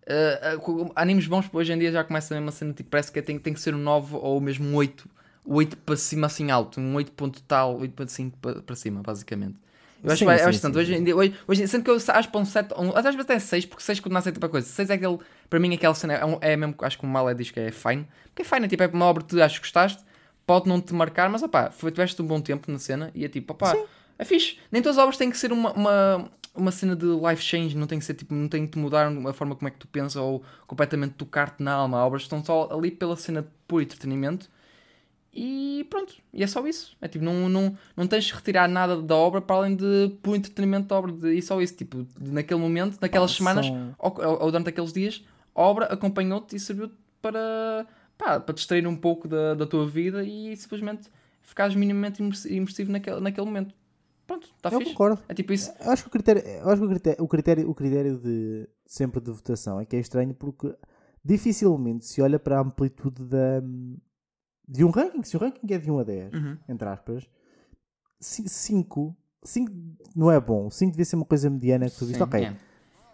S2: Uh, animes bons hoje em dia já começa a mesma cena, tipo, parece que tem, tem que ser um 9 ou mesmo um 8. 8 para cima assim alto, um 8 ponto tal, 8 para 5 para, cima, basicamente. Eu acho,
S1: Sim,
S2: que é
S1: sim,
S2: bastante.
S1: sim,
S2: hoje
S1: sim.
S2: em dia, hoje, hoje, sendo que eu acho para um 7, um, às vezes até 6, porque 6 quando não aceita para coisa. 6 é aquele, para mim, aquela cena é, um- é mesmo, acho que o mal é diz que é fine. Porque é fine, é tipo, é uma obra que tu achas que gostaste, pode não te marcar, mas opá, foi, tiveste um bom tempo na cena e é tipo, opá, é fixe. Nem todas as obras têm que ser uma, uma, uma cena de life change, não tem que ser tipo, não tem que te mudar a forma como é que tu pensas ou completamente tocar-te na alma. Obras estão só ali pela cena de puro entretenimento e pronto, e é só isso. É tipo, não, não, não tens de retirar nada da obra para além de puro entretenimento da obra, de, e só isso. Tipo, de- naquele momento, naquelas
S1: Pá,
S2: semanas
S1: são-
S2: ou, ou- durante aqueles dias, a obra acompanhou-te e serviu para, pá, para distrair um pouco da, da tua vida e simplesmente ficares minimamente imersi- imersivo naquele, naquele momento. Pronto, está
S1: Eu
S2: fixe.
S1: concordo.
S2: É tipo isso.
S1: Eu acho que o critério, eu acho que o critério, o critério, o critério de sempre de votação é que é estranho porque dificilmente se olha para a amplitude da, de um ranking. Se o ranking é de 1 a 10,
S2: Uhum.
S1: entre aspas, 5 5 não é bom. 5 devia ser uma coisa mediana que tu viste. Ok,
S2: é.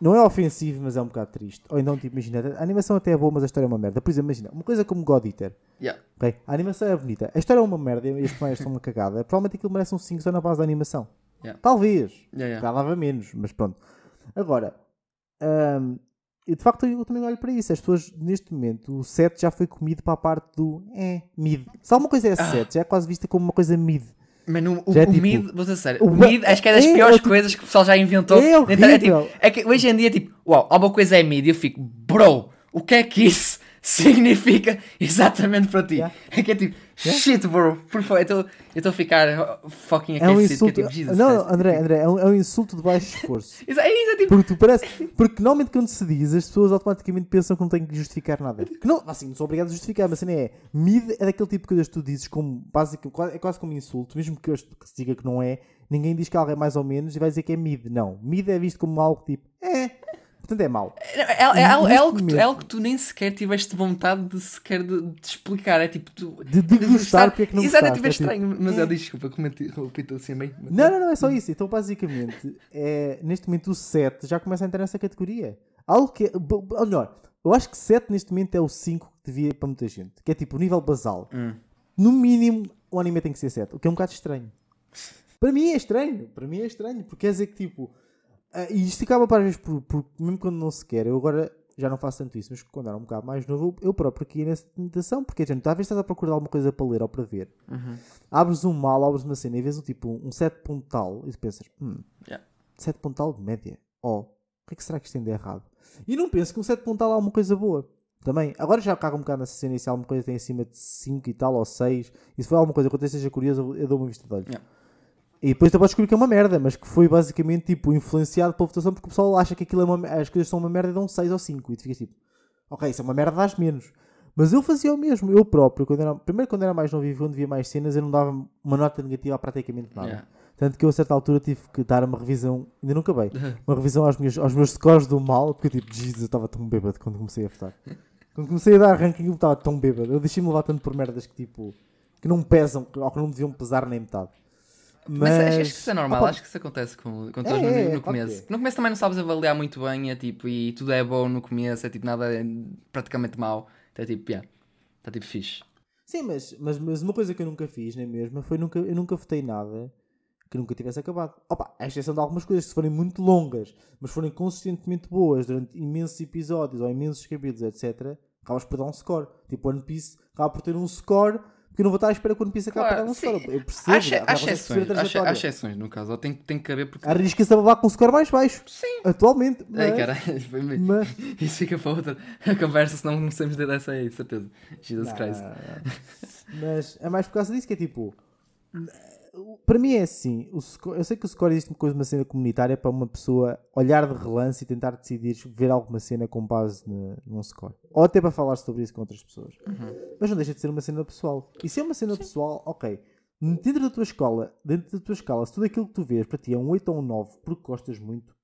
S1: Não é ofensivo, mas é um bocado triste. Ou então, tipo, imagina, a animação até é boa, mas a história é uma merda. Por exemplo, imagina, uma coisa como God Eater.
S2: Yeah.
S1: Ok, A animação é bonita. A história é uma merda e as personagens são uma cagada. Provavelmente aquilo merece um 5 só na base da animação.
S2: Yeah.
S1: Talvez.
S2: Yeah, yeah.
S1: Já dava menos, mas pronto. Agora, hum, e de facto eu também olho para isso. As pessoas, neste momento, o 7 já foi comido para a parte do é, mid. Se alguma coisa é 7, já é quase vista como uma coisa mid.
S2: Mano, o,
S1: Já é
S2: o
S1: tipo-
S2: mid, vou ser sério,
S1: o
S2: mid acho que é das
S1: é,
S2: piores
S1: é
S2: coisas que o pessoal já inventou.
S1: É horrível.
S2: tipo, é que hoje em dia, tipo, uau, alguma coisa é mid e eu fico, bro, o que é que isso significa exatamente para ti?
S1: Yeah.
S2: É que é tipo,
S1: Yeah.
S2: shit, bro, por favor, eu estou a ficar fucking
S1: É um
S2: aquecido,
S1: insulto.
S2: que é tipo, Jesus
S1: não,
S2: Christ.
S1: André, André, é um, é um insulto de baixo esforço.
S2: É isso, é tipo,
S1: Porque tu parece. Porque normalmente quando se diz, as pessoas automaticamente pensam que não têm que justificar nada. Que não, assim, não sou obrigado a justificar, mas a cena é. Mid é daquele tipo de coisas que tu dizes como básico, é quase como insulto, mesmo que eu que se diga que não é, ninguém diz que algo é mais ou menos e vai dizer que é mid. Não. Mid é visto como algo tipo. É. Portanto é mau.
S2: É, é, é, algo- é algo que tu, é algo que tu nem sequer tiveste vontade de sequer de, de explicar. É tipo, tu.
S1: De degustar porque é que não
S2: Exato, é
S1: gostaste.
S2: tipo, é
S1: É tipo-
S2: estranho. Mas
S1: é.
S2: eu desculpa, repito assim bem.
S1: Não, não, não, é só isso. Então, basicamente, é, neste momento o 7 já começa a entrar nessa categoria. Algo que. é- Ou melhor, eu acho que 7 neste momento é o 5 que devia para muita gente. Que é tipo o nível basal.
S2: Hum.
S1: No mínimo, o anime tem que ser 7. O que é um bocado estranho. Para mim é estranho. Para mim é estranho. Porque quer dizer que tipo. Ah, e isto acaba para vezes por, por- Mesmo quando não se quer. Eu agora já não faço tanto isso. Mas quando era um bocado mais novo, eu próprio aqui nessa tentação. Porque, gente, vezes estás a procurar alguma coisa para ler ou para ver.
S2: Uhum.
S1: Abres um mal, abres uma cena e vês um tipo um 7 ponto tal. E tu pensas, hum,
S2: Yeah.
S1: 7 ponto tal de média. Oh, o que é que será que isto tem de errado? E não penso que um 7 ponto tal é alguma coisa boa. Também, agora já cago um bocado nessa cena e se alguma coisa tem acima de 5 e tal, ou 6, e se for alguma coisa que eu seja curioso, eu- eu dou uma vista de olhos.
S2: Yeah.
S1: E depois tu podes descobrir que é uma merda, mas que foi basicamente tipo influenciado pela votação porque o pessoal acha que aquilo é uma, as coisas são uma merda e dão 6 ou 5. E tu ficas tipo, ok, isso é uma merda, dás menos. Mas eu fazia o mesmo, eu próprio, quando era, primeiro quando era mais novo e quando via mais cenas, eu não dava uma nota negativa a praticamente nada.
S2: Yeah.
S1: Tanto que eu a certa altura tive que dar uma revisão, ainda não acabei, uma revisão aos meus, aos meus scores do mal, porque eu tipo, Jesus, eu estava tão bêbado quando comecei a votar. Quando comecei a dar ranking eu estava tão bêbado. Eu deixei-me levar tanto por merdas que tipo, que não pesam, ou que não deviam pesar nem metade. Mas,
S2: Mas, acho, que isso é normal,
S1: Opa,
S2: acho que isso acontece com, com
S1: É,
S2: todos no,
S1: é,
S2: no
S1: claro
S2: começo.
S1: que é.
S2: No começo também não sabes avaliar muito bem, é tipo, e tudo é bom no começo, é tipo, nada é praticamente mau. Então é tipo, yeah, está tipo fixe.
S1: Sim, mas, mas, mas uma coisa que eu nunca fiz, nem mesmo, foi nunca, eu nunca votei nada que nunca tivesse acabado. Opa, à exceção de algumas coisas, se forem muito longas, mas forem consistentemente boas durante imensos episódios ou imensos capítulos, etc., acabas por dar um score. Tipo, One Piece acaba por ter um score, porque eu não vou estar à espera que o One Piece acabe
S2: Claro.
S1: Eu percebo,
S2: Há,
S1: já- a
S2: exceções, há, exceções no caso, tem, tem que caber porque.
S1: Arrisca-se a levar com um score mais baixo.
S2: Sim.
S1: Atualmente. Mas,
S2: Ei, caralho, foi mesmo.
S1: mas,
S2: Isso fica para outra conversa, senão não sabemos ter dessa aí, certeza. Jesus
S1: Não,
S2: Christ.
S1: não, não. Mas é mais por causa disso que é tipo. Para mim é assim. Score- eu sei que o score existe como uma cena comunitária para uma pessoa olhar de relance e tentar decidir ver alguma cena com base ne- num score. Ou até para falar sobre isso com outras pessoas. Mas não deixa de ser uma cena pessoal. E se é uma cena pessoal, ok. Dentro da tua escola, dentro da tua escala, se tudo aquilo que tu vês para ti é um 8 ou um 9 porque gostas muito,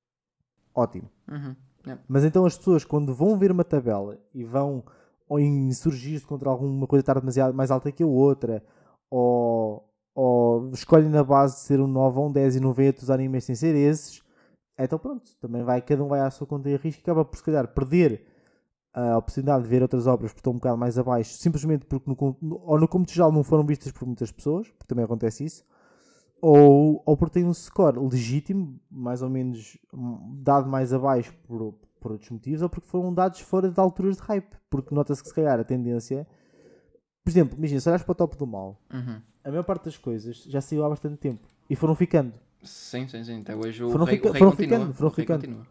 S1: ótimo.
S2: Uhum. Yeah.
S1: Mas então as pessoas, quando vão ver uma tabela e vão ou insurgir-se contra alguma coisa estar demasiado mais alta que a outra, ou, ou escolhem na base de ser um 9 ou um 10 e não veem outros animes sem ser esses, então pronto, também vai, cada um vai à sua conta e risco e acaba por se calhar perder a oportunidade de ver outras obras que estão um bocado mais abaixo, simplesmente porque no, ou no cômputo geral não foram vistas por muitas pessoas, porque também acontece isso, ou, ou porque tem um score legítimo, mais ou menos hum, dado mais abaixo por, por outros motivos, ou porque foram dados fora de alturas de hype. Porque nota-se que se calhar a tendência. Por exemplo, imagina, se olhares para o top do mal,
S2: Uhum.
S1: A maior parte das coisas já saiu há bastante tempo e foram ficando.
S2: Sim, sim, sim. Até hoje o
S1: Foram
S2: rei,
S1: fica-
S2: o rei
S1: foram
S2: continua.
S1: ficando, foram ficando.
S2: continua.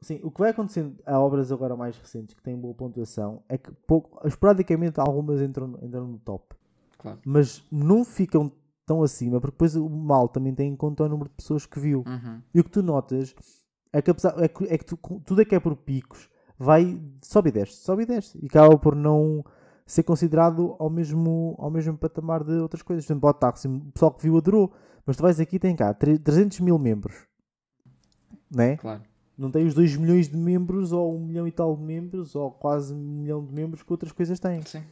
S1: Sim, o que vai acontecendo a obras agora mais recentes que têm boa pontuação é que pouco, esporadicamente algumas entram, entram no top.
S2: Claro.
S1: Mas não ficam tão acima, porque depois o mal também tem em conta o número de pessoas que viu.
S2: Uhum.
S1: E o que tu notas é que, apesar, é que, é que tu- tudo é que é por picos, vai, sobe e desce, sobe e desce. E acaba por não ser considerado ao mesmo, ao mesmo patamar de outras coisas. Por exemplo, o táxi, o pessoal que viu adorou. Mas tu vais aqui tem cá tre- 300 mil membros. Né?
S2: Claro.
S1: Não tem os 2 milhões de membros, ou 1 milhão e tal de membros, ou quase 1 milhão de membros que outras coisas têm.
S2: Sim.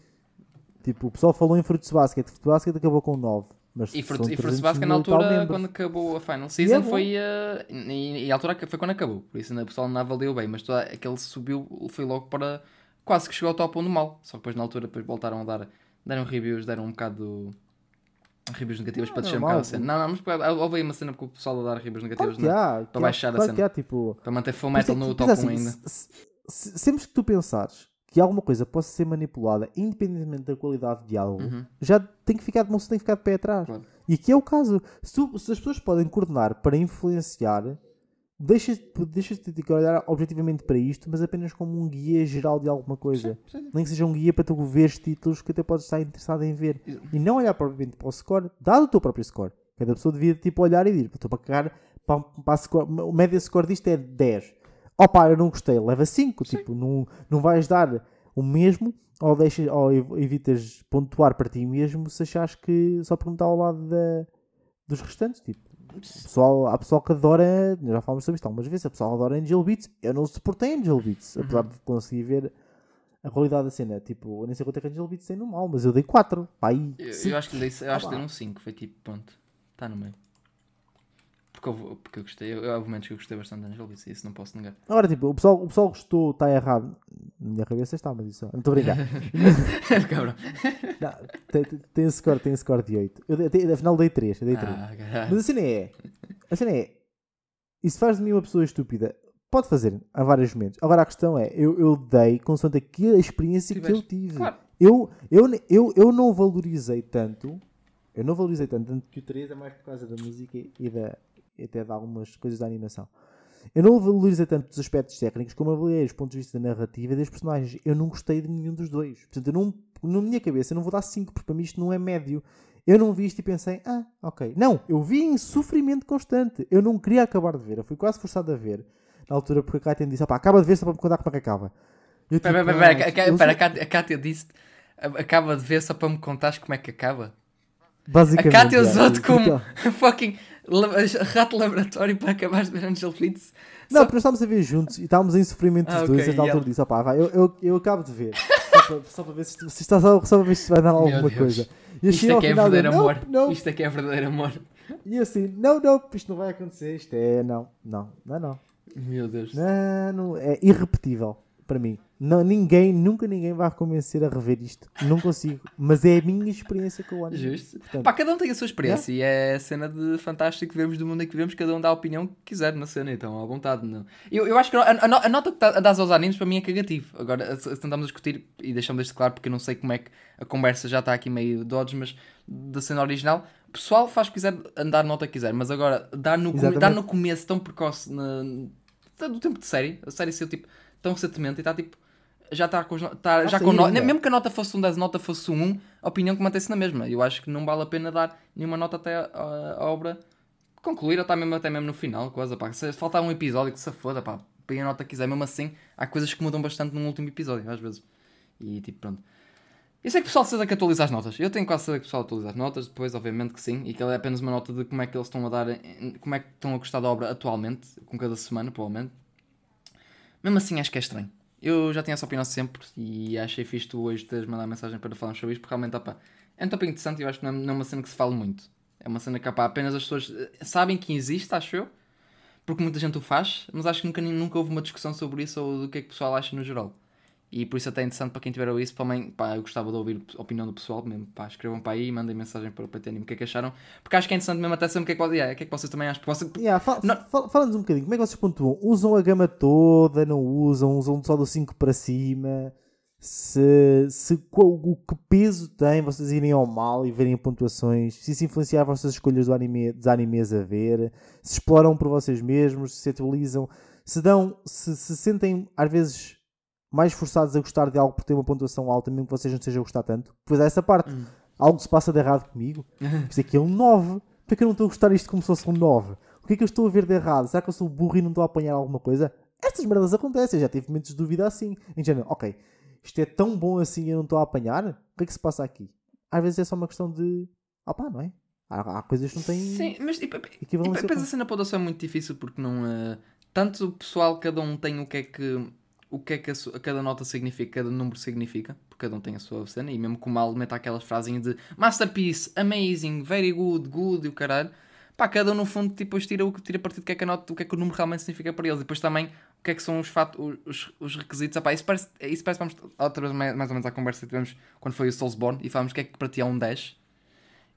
S1: Tipo, o pessoal falou em Fruits Basket. Fruits Basket acabou com 9. Mas
S2: E Fruits, e
S1: 300
S2: Fruits Basket na altura, quando acabou a Final Season,
S1: é
S2: foi. eh, e, e a altura foi quando acabou. Por isso o pessoal não avaliou bem. Mas toda, aquele subiu, foi logo para. Quase que chegou ao top 1 do mal. Só que depois na altura depois voltaram a dar. Deram reviews, deram um bocado. Reviews negativas para descer um bocado a cena. Não, não, mas houve aí uma cena porque o pessoal a dar reviews negativas
S1: Claro
S2: não-
S1: há, que há,
S2: baixar a
S1: claro
S2: cena.
S1: que há, tipo...
S2: para manter full
S1: é
S2: metal
S1: que
S2: no top
S1: pensa
S2: 1
S1: assim,
S2: ainda.
S1: se- se- sempre que tu pensares que alguma coisa possa ser manipulada, independentemente da qualidade de diálogo,
S2: Uhum.
S1: já tem que ficar, não se tem que ficar de pé atrás.
S2: Claro.
S1: E aqui é o caso. Se, se as pessoas podem coordenar para influenciar, deixas deixas de que olhar objetivamente para isto, mas apenas como um guia geral de alguma coisa.
S2: sim.
S1: Nem que seja um guia para tu veres títulos que até podes estar interessado em ver. E não olhar propriamente para o score, dado o teu próprio score. Cada pessoa devia tipo olhar e dizer, estou para cagar, para, para score, o média score disto é 10. Opa, eu não gostei, leva 5. Tipo, não, não vais dar o mesmo ou, deixas, ou ev- evitas pontuar para ti mesmo se achares que só perguntar ao lado da, dos restantes. Tipo, pessoal, há pessoal que adora, já falamos sobre isto algumas vezes, a pessoal adora Angel Beats. Eu não suportei Angel Beats,
S2: Uhum.
S1: apesar de conseguir ver a qualidade da cena. Tipo, eu nem sei quanto é que Angel Beats tem no mal, mas eu dei 4. Aí,
S2: Eu, eu acho que dei, eu acho que dei um 5, foi tipo, ponto. Está no meio. Porque, houve- porque eu gostei, eu, houve momentos que eu gostei bastante de Angel Beats, isso não posso negar.
S1: Agora, tipo, o pessoal, o pessoal gostou, está errado. Na minha cabeça está, mas isso. Não estou a brincar.
S2: Cabrão.
S1: Não, tem, tem- tem score, tem score de 8. Eu, dei- afinal dei 3. Eu dei 3.
S2: Ah.
S1: Mas a cena é. A cena é. Isso faz de mim uma pessoa estúpida. Pode fazer a vários momentos. Agora a questão é, eu, eu dei consoante aqui a experiência que eu tive.
S2: Claro.
S1: Eu, eu, eu, eu não valorizei tanto. Eu não valorizei tanto, tanto que o 3 é mais por causa da música e, da, até de algumas coisas da animação. Eu não valorizei tanto os aspectos técnicos como avaliei os pontos de vista da narrativa e das personagens. Eu não gostei de nenhum dos dois. Portanto, eu não, na minha cabeça, eu não vou dar 5, porque para mim isto não é médio. Eu não vi isto e pensei, ah, ok. Não, eu vi em sofrimento constante. Eu não queria acabar de ver. Eu fui quase forçado a ver. Na altura, porque a Kátia me disse, opá, acaba de ver só para me contar como é que acaba. Tipo,
S2: pera, pera,
S1: "Ah,
S2: a Cá-
S1: eu
S2: pera, a Cátia- a Cátia disse, acaba de ver só para me contares como é que acaba. A
S1: Basicamente.
S2: Cátia
S1: é,
S2: usou-te como fucking la- rato laboratório para acabar de ver Angel Beats.
S1: Não,
S2: Só-
S1: porque nós estávamos a ver juntos e estávamos em sofrimento dos
S2: Ah,
S1: dois.
S2: ok,
S1: e na altura disse: opá, vai, eu, eu, eu acabo de ver. só, para, só para ver se, isto- se está só, só para ver se isto vai dar alguma coisa. E
S2: Isto
S1: achei
S2: é que é verdadeiro
S1: não,
S2: amor.
S1: Não,
S2: Isto é que é verdadeiro amor.
S1: E assim, não, não, isto não vai acontecer. Isto é, não, não, não, não.
S2: Meu Deus.
S1: Não, não, é irrepetível para mim. Não, ninguém, nunca ninguém vai convencer a rever isto. Não consigo. Mas é a minha experiência com o anime.
S2: Justo.
S1: Portanto,
S2: Pá, cada um tem a sua experiência e é a cena de fantástico que vemos do mundo em que vivemos, cada um dá a opinião que quiser na cena, então à vontade. Não. Eu, eu acho que a, a, nota que tá- dás aos animes para mim é cagativo. Agora, tentamos discutir e deixamos isto claro porque eu não sei como é que a conversa já está aqui meio dodge, mas da cena original, o pessoal faz o que quiser, andar nota que quiser, mas agora dar no, dar no começo tão precoce na, do tempo de série, a série saiu tipo tão recentemente e está tipo. Já está com, no- tá, já com no-
S1: ainda.
S2: mesmo que a nota fosse um 10, a nota fosse um 1, a opinião que mantém-se na mesma. Eu acho que não vale a pena dar nenhuma nota até a, a obra concluir, ou está mesmo, até mesmo no final, coisa, pá. Se faltar um episódio que se foda, pá, põe a nota que quiser, mesmo assim, há coisas que mudam bastante num último episódio, às vezes. E tipo, pronto. Eu sei que o pessoal precisa que atualiza as notas. Eu tenho quase certeza que o pessoal atualiza as notas, depois, obviamente que sim, e que ela é apenas uma nota de como é que eles estão a dar, como é que estão a gostar da obra atualmente, com cada semana, provavelmente. Mesmo assim, acho que é estranho. Eu já tinha essa opinião sempre e achei fixe tu hoje teres mandado mensagem para falarmos sobre isto, porque realmente, opá, é um tópico interessante e eu acho que não é, não é uma cena que se fala muito. É uma cena que, opá, apenas as pessoas eh, sabem que existe, acho eu, porque muita gente o faz, mas acho que nunca, nunca houve uma discussão sobre isso ou do que é que o pessoal acha no geral. E por isso até é interessante para quem tiver a ouvir isso, também, pá, eu gostava de ouvir a opinião do pessoal mesmo, pá, escrevam para aí e mandem mensagem para, para terem o que é que acharam, porque acho que é interessante mesmo até saber o que é que, yeah, o que, é que vocês também acham. Vocês,
S1: Yeah,
S2: Não-
S1: fa- Fala-nos um bocadinho, como é que vocês pontuam? Usam a gama toda, não usam? Usam só do 5 para cima? Se, se qual- o que peso tem vocês irem ao mal e verem pontuações? Se isso influenciar as vossas escolhas do anime, dos animes a ver? Se exploram por vocês mesmos? Se atualizam? Se dão, se, se sentem às vezes mais forçados a gostar de algo por ter uma pontuação alta, mesmo que vocês não estejam a gostar tanto? Pois é essa parte.
S2: Hum.
S1: Algo se passa de errado comigo? Isto aqui é um 9. Por que eu não estou a gostar disto como se fosse um 9? O que é que eu estou a ver de errado? Será que eu sou burro e não estou a apanhar alguma coisa? Estas merdas acontecem, eu já tive momentos de dúvida assim. Em género, ok, isto é tão bom assim e eu não estou a apanhar? O que é que se passa aqui? Às vezes é só uma questão de. Ah pá, não é? Há, há coisas que não têm
S2: Sim, mas tipo, e
S1: equivalência.
S2: depois a cena pontuação é muito difícil porque não. eh, tanto o pessoal, cada um tem o que é que. O que é que a, cada nota significa, cada número significa, porque cada um tem a sua cena, e mesmo que o mal meta aquelas frasinhas de Masterpiece, Amazing, Very Good, Good e o caralho, pá, cada um no fundo tipo, depois tira o que tira partido do que é que a nota, o que é que o número realmente significa para eles, e depois também o que é que são os, fatos, os, os requisitos, Epá, isso parece, isso parece vamos outra vez mais, mais ou menos à conversa que tivemos quando foi o Soulsborne, e falamos o que é que para ti é um 10,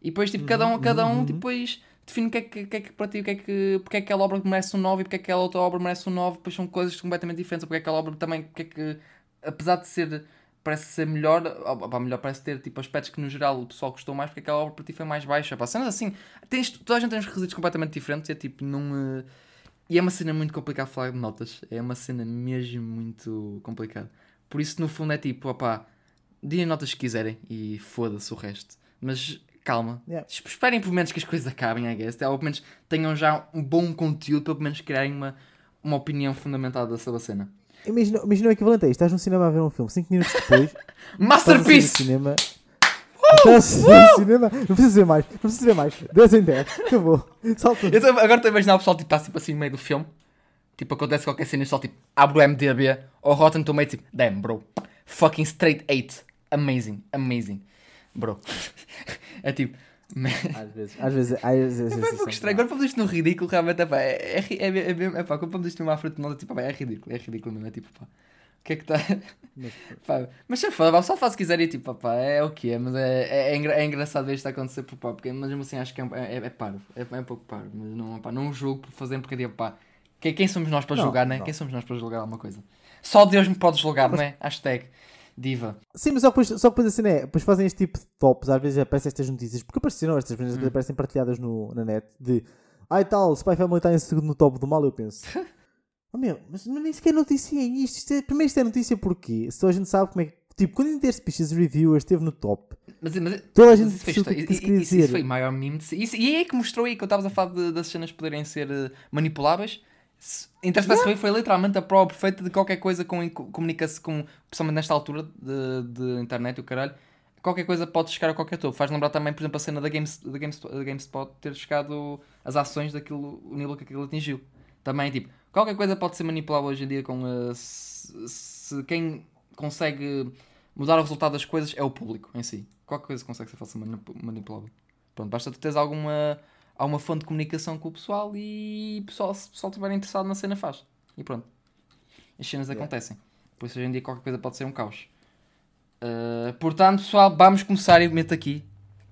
S2: e depois, tipo, cada um, cada um depois define o que é que, que, é que para ti, o que é que, porque é que aquela obra merece um 9 e porque é que aquela outra obra merece um 9, depois são coisas completamente diferentes, porque é que aquela obra também, porque é que, apesar de ser, parece ser melhor, pá, melhor parece ter, tipo, aspectos que no geral o pessoal gostou mais, porque aquela obra para ti foi mais baixa, pá, cenas assim, tens, toda a gente tem uns requisitos completamente diferentes, é tipo, não... eh, E é uma cena muito complicada falar de notas, é uma cena mesmo muito complicada. Por isso, no fundo, é tipo, opá, deem notas que quiserem e foda-se o resto. Mas calma,
S1: Yeah.
S2: Esp- esperem pelo menos que as coisas acabem, I guess. Ou pelo menos tenham já um bom conteúdo para pelo menos criarem uma, uma opinião fundamentada sobre a cena.
S1: Imagina, imagina o equivalente a isto: estás no cinema a ver um filme, 5 minutos depois, estás
S2: Masterpiece!
S1: cinema. Estás no cinema, não precisa ver mais, não precisa ver mais. 10 em 10, acabou. Salta.
S2: Eu tô- agora estou a imaginar o pessoal tipo, está tipo, assim no meio do filme. Tipo, acontece qualquer cena e o pessoal tipo, abre o MDB ou Rotten Tomatoes tipo, damn bro, fucking straight 8. Amazing, amazing. Bro. é tipo.
S1: Às vezes, às vezes, às vezes.
S2: É um pouco estranho. Agora pomos isto no ridículo, realmente, é pá, é, é, é, é, é pá, quando pomos isto numa é tipo, pá, é ridículo, é ridículo mesmo, é tipo, pá, o que é que está... Pá, mas se for, só faz se quiser e tipo, pá, é o que é, mas é, é, é, é engraçado ver isto acontecer, por, pá, porque mesmo assim acho que é, um- é, é parvo, é, é um pouco parvo, mas não, pá, não julgo por fazerem porque tipo, pá, quem, quem somos nós para
S1: Não,
S2: julgar, né?
S1: não.
S2: Quem somos nós para julgar alguma coisa? Só Deus me pode julgar, não é? Hashtag diva.
S1: Sim, mas só que depois, só que depois assim é, depois fazem este tipo de tops, às vezes aparecem estas notícias, porque apareceram estas vezes,
S2: Hum.
S1: aparecem partilhadas no, na net, de ai tal, Spy Family está em segundo no top do mal, eu penso. oh meu, mas nem sequer noticiei isto. isto é, primeiro isto é notícia porquê? Se a gente sabe como é que. Tipo, quando Species Reviewer esteve no top,
S2: Mas, mas,
S1: toda a
S2: mas
S1: gente
S2: isso, foi,
S1: percebeu o que é que
S2: isso, isso- isso foi maior meme de isso, E aí é que mostrou aí que eu estava a falar de- das cenas poderem ser eh, manipuláveis. Interface Review foi literalmente a prova perfeita de qualquer coisa com comunica-se com, principalmente nesta altura de, de internet e o caralho. Qualquer coisa pode chegar a qualquer topo. Faz lembrar também, por exemplo, a cena da, Games, da, GameSpot, da GameSpot ter chegado as ações daquilo, o nível que aquilo atingiu. Também, tipo, qualquer coisa pode ser manipulável hoje em dia com uh, se, se quem consegue mudar o resultado das coisas é o público em si. Qualquer coisa consegue ser facilmente manip- manipulável. Pronto, basta tu teres alguma, alguma fonte de comunicação com o pessoal e o pessoal, se o pessoal estiver interessado na cena faz. E pronto. As cenas
S1: Yeah.
S2: acontecem. Por isso hoje em dia qualquer coisa pode ser um caos. Uh, portanto, pessoal, vamos começar e meto aqui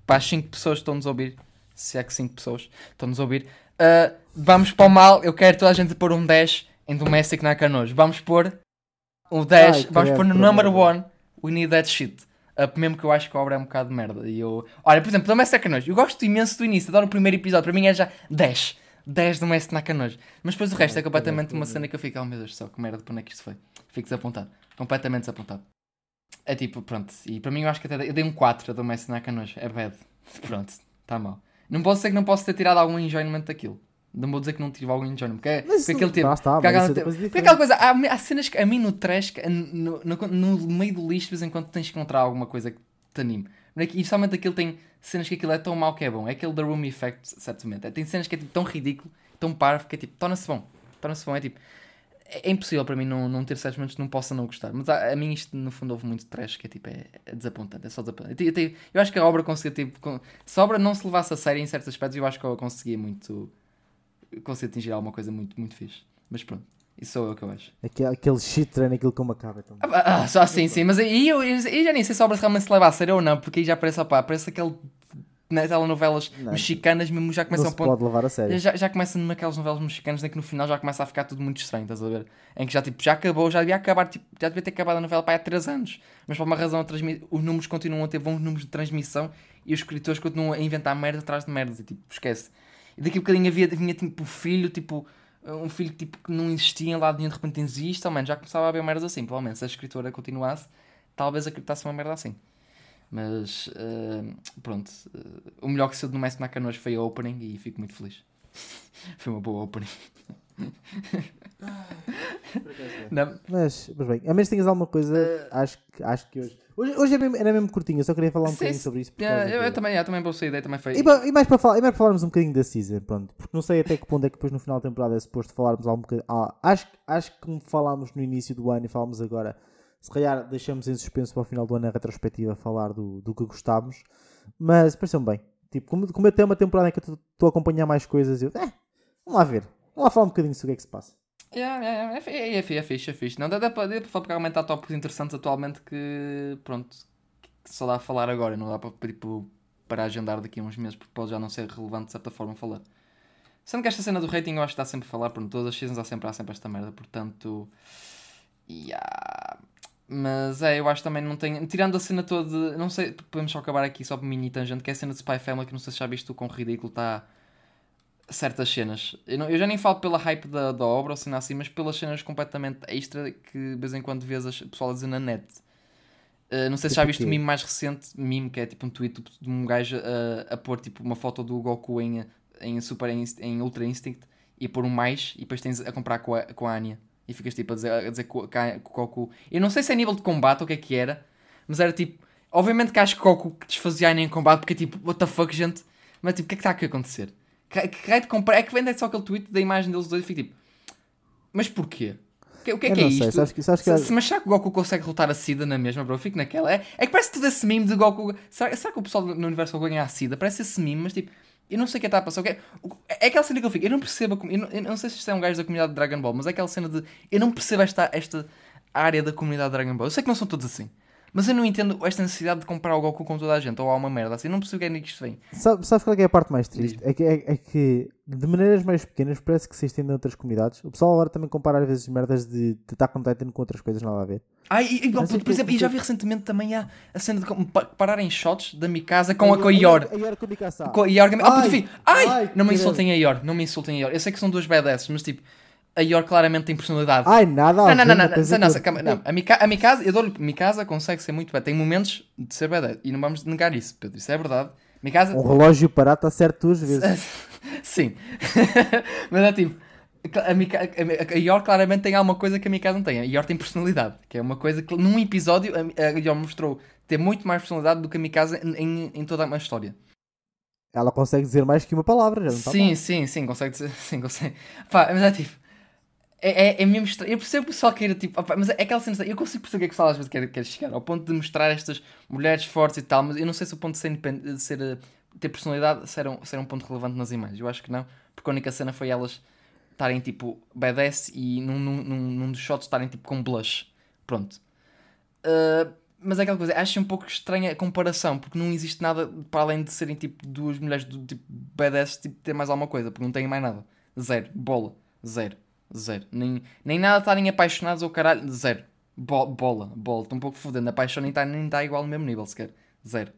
S2: para as 5 pessoas que estão-nos a ouvir. Se é que 5 pessoas estão-nos a ouvir. Uh, vamos para o mal. Eu quero toda a gente pôr um 10 em Domestic na Canojo. Vamos pôr um 10.
S1: Ai,
S2: vamos
S1: credo,
S2: pôr no
S1: pelo
S2: number
S1: amor de
S2: 1. We need that shit. Uh, mesmo que eu acho que a obra é um bocado de merda. E eu... Olha, por exemplo, Domestic Nakanojo. Eu gosto imenso do início. Adoro o primeiro episódio. Para mim é já 10. 10 Domestic Nakanojo. Mas depois o resto é completamente uma cena que eu fico, oh meu Deus do céu, que merda, para onde é que isto foi? Fico desapontado. Completamente desapontado. É tipo, pronto. E para mim eu acho que até eu dei um 4 a Domestic Nakanojo. É bad. Pronto, está mal. Não posso dizer que não posso ter tirado algum enjoyment daquilo. Não vou dizer que não tive algum enjoyment. Porque,
S1: Mas
S2: porque aquele tempo.
S1: está,
S2: porque
S1: mas
S2: aquela
S1: isso é
S2: tempo-
S1: coisa
S2: porque aquela coisa, há, há cenas que a mim no trash, no, no, no meio do lixo, de vez em quando tens que encontrar alguma coisa que te anime. E somente aquilo tem cenas que aquilo é tão mau que é bom. É aquele The Room Effect, certamente. É, Tem cenas que é tipo, tão ridículo, tão parvo, que é tipo, torna-se bom. Torna-se bom. É tipo, é, é impossível para mim não, não ter certos momentos que não possa não gostar. Mas a, a mim isto, no fundo, houve muito trash, que é tipo, é, é desapontante. É só desapontante. Eu, eu- eu acho que a obra conseguia, tipo, com- se a obra não se levasse a sério em certos aspectos, eu acho que eu conseguia muito. Conseguia atingir alguma coisa muito, muito fixe. Mas pronto, isso sou eu que eu acho.
S1: Aquele, aquele shit treino, aquilo como acaba. Então.
S2: Ah, ah, só sim, sim, mas aí eu, eu, eu já nem sei se a obra realmente se leva a sério ou não, porque aí já parece, opá, parece aquele. Nas telenovelas
S1: Não.
S2: mexicanas mesmo já
S1: Não
S2: começam a ponto.
S1: levar a sério.
S2: Já, já começa naquelas novelas mexicanas em que no final já começa a ficar tudo muito estranho, estás a ver? Em que já tipo, já acabou, já devia acabar, tipo, já devia ter acabado a novela para há 3 anos. Mas por uma razão os números continuam a ter bons números de transmissão e os escritores continuam a inventar merda atrás de merdas e tipo, esquece. E daqui a bocadinho havia, vinha tipo o filho, tipo, um filho tipo, que não existia em lado nenhum, de repente existe, oh, mano, já começava a haver merdas assim. Provavelmente se a escritora continuasse, talvez acreditasse uma merda assim. Mas eh, pronto, eh, o melhor que saiu do Messi na Canoas foi a opening e fico muito feliz. foi uma boa opening. Não,
S1: Mas, mas bem, a menos que tenhas alguma coisa, acho, que, acho que hoje. Hoje, hoje é era mesmo curtinho, eu só queria falar um
S2: Sim,
S1: bocadinho sobre isso.
S2: yeah, eu, eu também, eu também sair daí, também foi.
S1: E, e mais para falar, e mais para falarmos um bocadinho da season, pronto, porque não sei até que ponto é que depois no final da temporada é suposto falarmos algum bocadinho. Ah, acho, acho que como falámos no início do ano e falámos agora, se calhar deixamos em suspenso para o final do ano a retrospectiva falar do, do que gostámos, mas pareceu-me bem. Tipo, como, como até uma temporada em que eu estou a acompanhar mais coisas, eu, eh, vamos lá ver, vamos lá falar um bocadinho sobre o que é que se passa.
S2: É, é, é, é fixe, é fixe. Não, dá, dá para dá para há tópicos interessantes atualmente que, pronto, que só dá a falar agora, não dá para, tipo, para agendar daqui a uns meses porque pode já não ser relevante de certa forma falar. Sendo que esta cena do rating eu acho que está sempre a falar, pronto, todas as seasons há sempre, há sempre esta merda, portanto, yeah. Mas é, eu acho também não tem. Tirando a cena toda. de- Não sei, podemos só acabar aqui só por mini tangente, que é a cena de Spy Family, que não sei se já viste tu com ridículo, está. Certas cenas. Eu, não- eu já nem falo pela hype da, da obra ou cena assim, mas pelas cenas completamente extra que de vez em quando vês as- o pessoal a dizer na net. Uh, não sei se já viste o
S1: quê?
S2: meme mais recente, meme que é tipo um tweet de um gajo a, a pôr tipo uma foto do Goku em, em, Super em Ultra Instinct e a pôr um mais e depois tens a comprar com a, com a Anya e ficas tipo a dizer, a dizer que o a- Goku. Eu não sei se é nível de combate ou o que é que era, mas era tipo Obviamente que acho que Goku desfazia Aina em combate porque é tipo, what the fuck, gente? Mas tipo, o que é que está aqui a acontecer? Que, que raio de compara... É que vem só aquele tweet da imagem deles dois e fico tipo, mas porquê? O que é
S1: Eu
S2: que é
S1: não sei,
S2: isto?
S1: sabes que- sabes que
S2: Se-
S1: é-
S2: se- mas será que o Goku consegue derrotar a Sida na mesma, bro? Eu fico naquela. É, é que parece tudo esse meme de Goku. Será, será que o pessoal no universo vai ganhar a Sida? Parece esse meme, mas tipo, eu não sei o que está a passar. O que é, é aquela cena que eu fico. Eu não percebo. Eu não, eu não sei se isto é um gajo da comunidade de Dragon Ball, mas é aquela cena de. Eu não percebo esta, esta área da comunidade de Dragon Ball. Eu sei que não são todos assim. Mas eu não entendo esta necessidade de comparar o Goku com toda a gente, ou há uma merda assim. Eu não percebo que é que isto vem.
S1: Sabe, sabes qual é, que é a parte mais triste? É que, é, é que de maneiras mais pequenas parece que se estende em outras comunidades. O pessoal agora também compara às vezes merdas de de Attack on Titan com outras coisas nada a ver.
S2: Ah, e, e, por,
S1: é
S2: exemplo, e
S1: porque-
S2: já vi recentemente também a, a cena de pararem shots da Mikasa com a Koyor.
S1: A Yor com o Mikasa.
S2: Com a Yor. Ah, puto,
S1: Ai,
S2: filho. Ai! não me insultem a Yor. Não me insultem a Yor. Eu sei que são duas badasses, mas tipo, a Yor claramente tem personalidade.
S1: Ai, nada a
S2: não, não, não, não, não, calma, não. A, Mika, a Mikasa, eu dou-lhe. Mikasa consegue ser muito bad. Tem momentos de ser badass. E não vamos negar isso, Pedro. Isso é verdade. Mikasa.
S1: Um relógio parado está certo duas vezes.
S2: Sim. mas é tipo. A, Mika, a, a Yor claramente tem alguma coisa que a Mikasa não tem. A Yor tem personalidade. Que é uma coisa que num episódio a, a Yor mostrou ter muito mais personalidade do que a Mikasa em, em, toda uma história.
S1: Ela consegue dizer mais que uma palavra, já não está
S2: Sim,
S1: mal.
S2: sim, sim, consegue dizer. Sim, consegue. Pá, mas é tipo. É, é, é mesmo estranho. Eu percebo que o pessoal queira tipo. opá, mas é aquela cena. Eu consigo perceber o que é que o pessoal às vezes quer, quer chegar. Ao ponto de mostrar estas mulheres fortes e tal. Mas eu não sei se o ponto de ser, de ser eh, ter personalidade se era, um, se era um ponto relevante nas imagens. Eu acho que não. Porque a única cena foi elas estarem tipo badass e num, num, num, num dos shots estarem tipo com blush. Pronto. Uh, mas é aquela coisa, acho um pouco estranha a comparação, porque não existe nada para além de serem tipo duas mulheres do tipo badass, tipo ter mais alguma coisa, porque não têm mais nada. Zero. Bola. Zero. Zero. Nem, nem nada estarem apaixonados ou caralho. Zero. Bo- bola. Bola. Estou um pouco fodendo. A paixão nem está nem tá igual no mesmo nível sequer. Zero.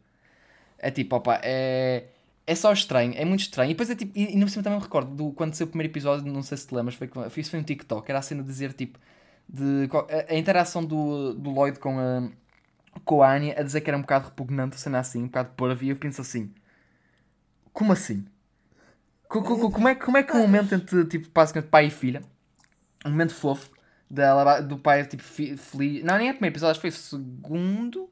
S2: É tipo, opa, é. É só estranho, é muito estranho. E depois é tipo, e, e no cima também me recordo do quando saiu o primeiro episódio, não sei se te lembras, foi, isso foi um TikTok, era a cena de dizer tipo, de, a, a interação do, do Lloyd com a, com a Anya a dizer que era um bocado repugnante, cena assim, um bocado porra, e eu penso assim, como assim? Co- co- co- Como é, como é que um momento entre tipo, basicamente pai e filha, um momento fofo, dela, do pai tipo feliz, não, nem é o primeiro episódio, acho que foi o segundo.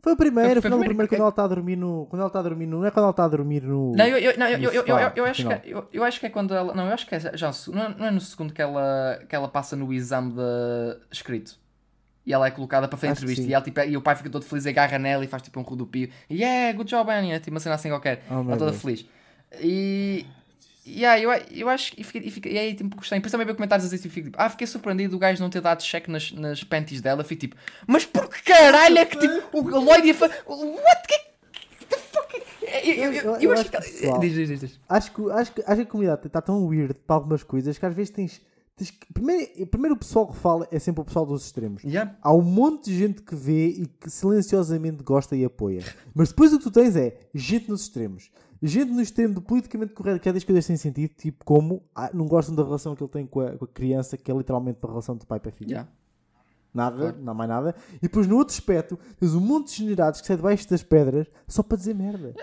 S1: Foi o primeiro,
S2: Foi- foi
S1: foi,
S2: o primeiro que-
S1: quando ela está a dormir no. Quando ela está a dormir no. Não é quando ela está a dormir no.
S2: Não, eu, eu, não, eu, eu, eu, acho que, é- eu, eu acho que é quando ela. Não, eu acho que é já, não, é- não é no segundo que ela, que ela passa no exame de escrito. E ela é colocada para fazer
S1: Acho
S2: entrevista. E, ela, tipo, e o pai fica todo feliz, agarra nela e faz tipo um rodopio. Yeah, good job, Annie. Tipo uma cena assim qualquer.
S1: Oh, meu
S2: Ela toda
S1: Deus.
S2: feliz. E. Yeah, eu, eu acho que. E, fica, e, e aí, tipo, gostei. Depois também ver comentários assim, tipo, ah, fiquei surpreendido o gajo não ter dado check nas, nas panties dela. Fico tipo, mas por que caralho é que tipo, o Lloyd ia fazer. What? Que, the fuck? Eu, eu, acho que.
S1: pessoal,
S2: Diz, diz, diz.
S1: Acho que, acho, que, acho que a comunidade está tão weird para algumas coisas que às vezes tens. primeiro, primeiro o pessoal que fala é sempre o pessoal dos extremos.
S2: Yeah.
S1: Há um monte de gente que vê e que silenciosamente gosta e apoia. Mas depois o que tu tens é gente nos extremos. Gente no extremo do politicamente correto, que é das coisas sem sentido, tipo como ah, não gostam da relação que ele tem com a, com a criança, que é literalmente uma relação de pai para filho.
S2: Yeah.
S1: Nada,
S2: Claro.
S1: não há mais nada. E depois no outro aspecto, tens um monte de generados que sai debaixo das pedras só para dizer merda.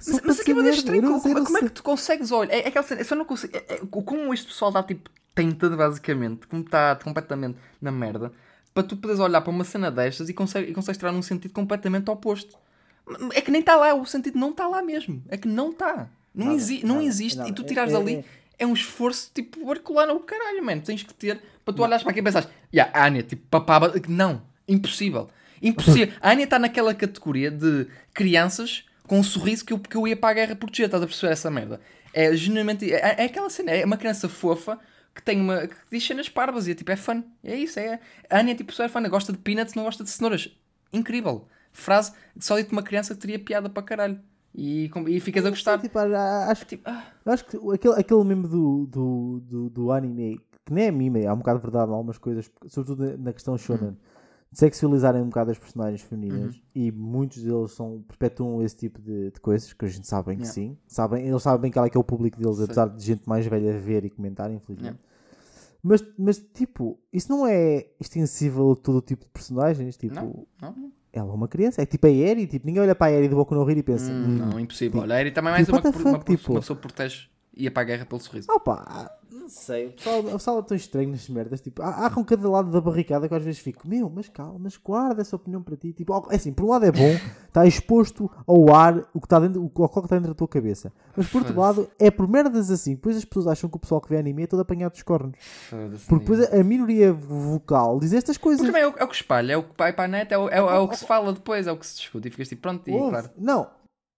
S1: Só
S2: Mas, mas aqui é estranho. Como, como- como é que tu consegues olhar? É, é aquela cena, eu só não consigo. É, é, como este pessoal está tipo tentando basicamente, como está completamente na merda, para tu poderes olhar para uma cena destas e consegues, e consegues tirar num sentido completamente oposto. É que nem está lá, o sentido não está lá mesmo. É que não está. Não,
S1: Nada,
S2: exi não
S1: nada,
S2: existe.
S1: nada.
S2: E tu
S1: É-
S2: tirares
S1: é-
S2: ali.
S1: é-
S2: É um esforço tipo herculano o caralho, mano. Tens que ter para tu olhares para aqui e pensares, yeah, a Anya, tipo, papava. Não, impossível. Impossível. A Anya está naquela categoria de crianças com um sorriso que eu, que eu ia para a guerra proteger, estás a perceber essa merda? É genuinamente. É, é aquela cena, é uma criança fofa que tem uma. que diz cenas parvas e é tipo, é fun. É isso, é. A Anya, tipo, só é fun. Gosta de peanuts, não gosta de cenouras. Incrível. Frase só dito uma criança que teria piada para caralho. E, e ficas a gostar.
S1: Tipo, ah, acho,
S2: Tipo, ah,
S1: acho que aquele, aquele meme do, do, do, do anime, que nem é meme, há um bocado de verdade em algumas coisas, sobretudo na- questão shonen, de sexualizarem um bocado as personagens femininas e muitos deles são, perpetuam esse tipo de, de coisas que a gente sabe bem que
S2: Yeah.
S1: sim. Sabem, eles sabem bem qual é que é o público deles,
S2: Sei.
S1: apesar de gente mais velha ver e comentar, infelizmente.
S2: Yeah.
S1: Mas, mas, tipo, isso não é extensível a todo o tipo de personagens. Tipo,
S2: não, não.
S1: Ela é uma criança. É tipo a Eri. Tipo, ninguém olha para a Eri do Boku no Hero e pensa.
S2: Hum,
S1: "Hum,
S2: não, impossível. Olha, a Eri também é mais
S1: Tipo,
S2: uma, uma,
S1: fuck,
S2: uma,
S1: tipo?
S2: uma pessoa que protege e ia para a guerra pelo sorriso.
S1: Opa,
S2: Não sei.
S1: O pessoal, o pessoal é tão estranho nas merdas. Tipo, com cada lado da barricada que às vezes fico, meu, mas calma, mas guarda essa opinião para ti. Tipo, é assim, por um lado é bom, está exposto ao ar o que está dentro, o que está dentro da tua cabeça. Mas por outro lado, é por merdas assim. Depois as pessoas acham que o pessoal que vê anime é todo apanhado dos cornos. Porque depois a, a minoria vocal diz estas coisas.
S2: Porque também é o, é o que espalha, é o que vai para a net, é o, é, é o que se fala depois, é o que se discute. E ficas tipo, pronto, e
S1: Ouve.
S2: claro.
S1: Não,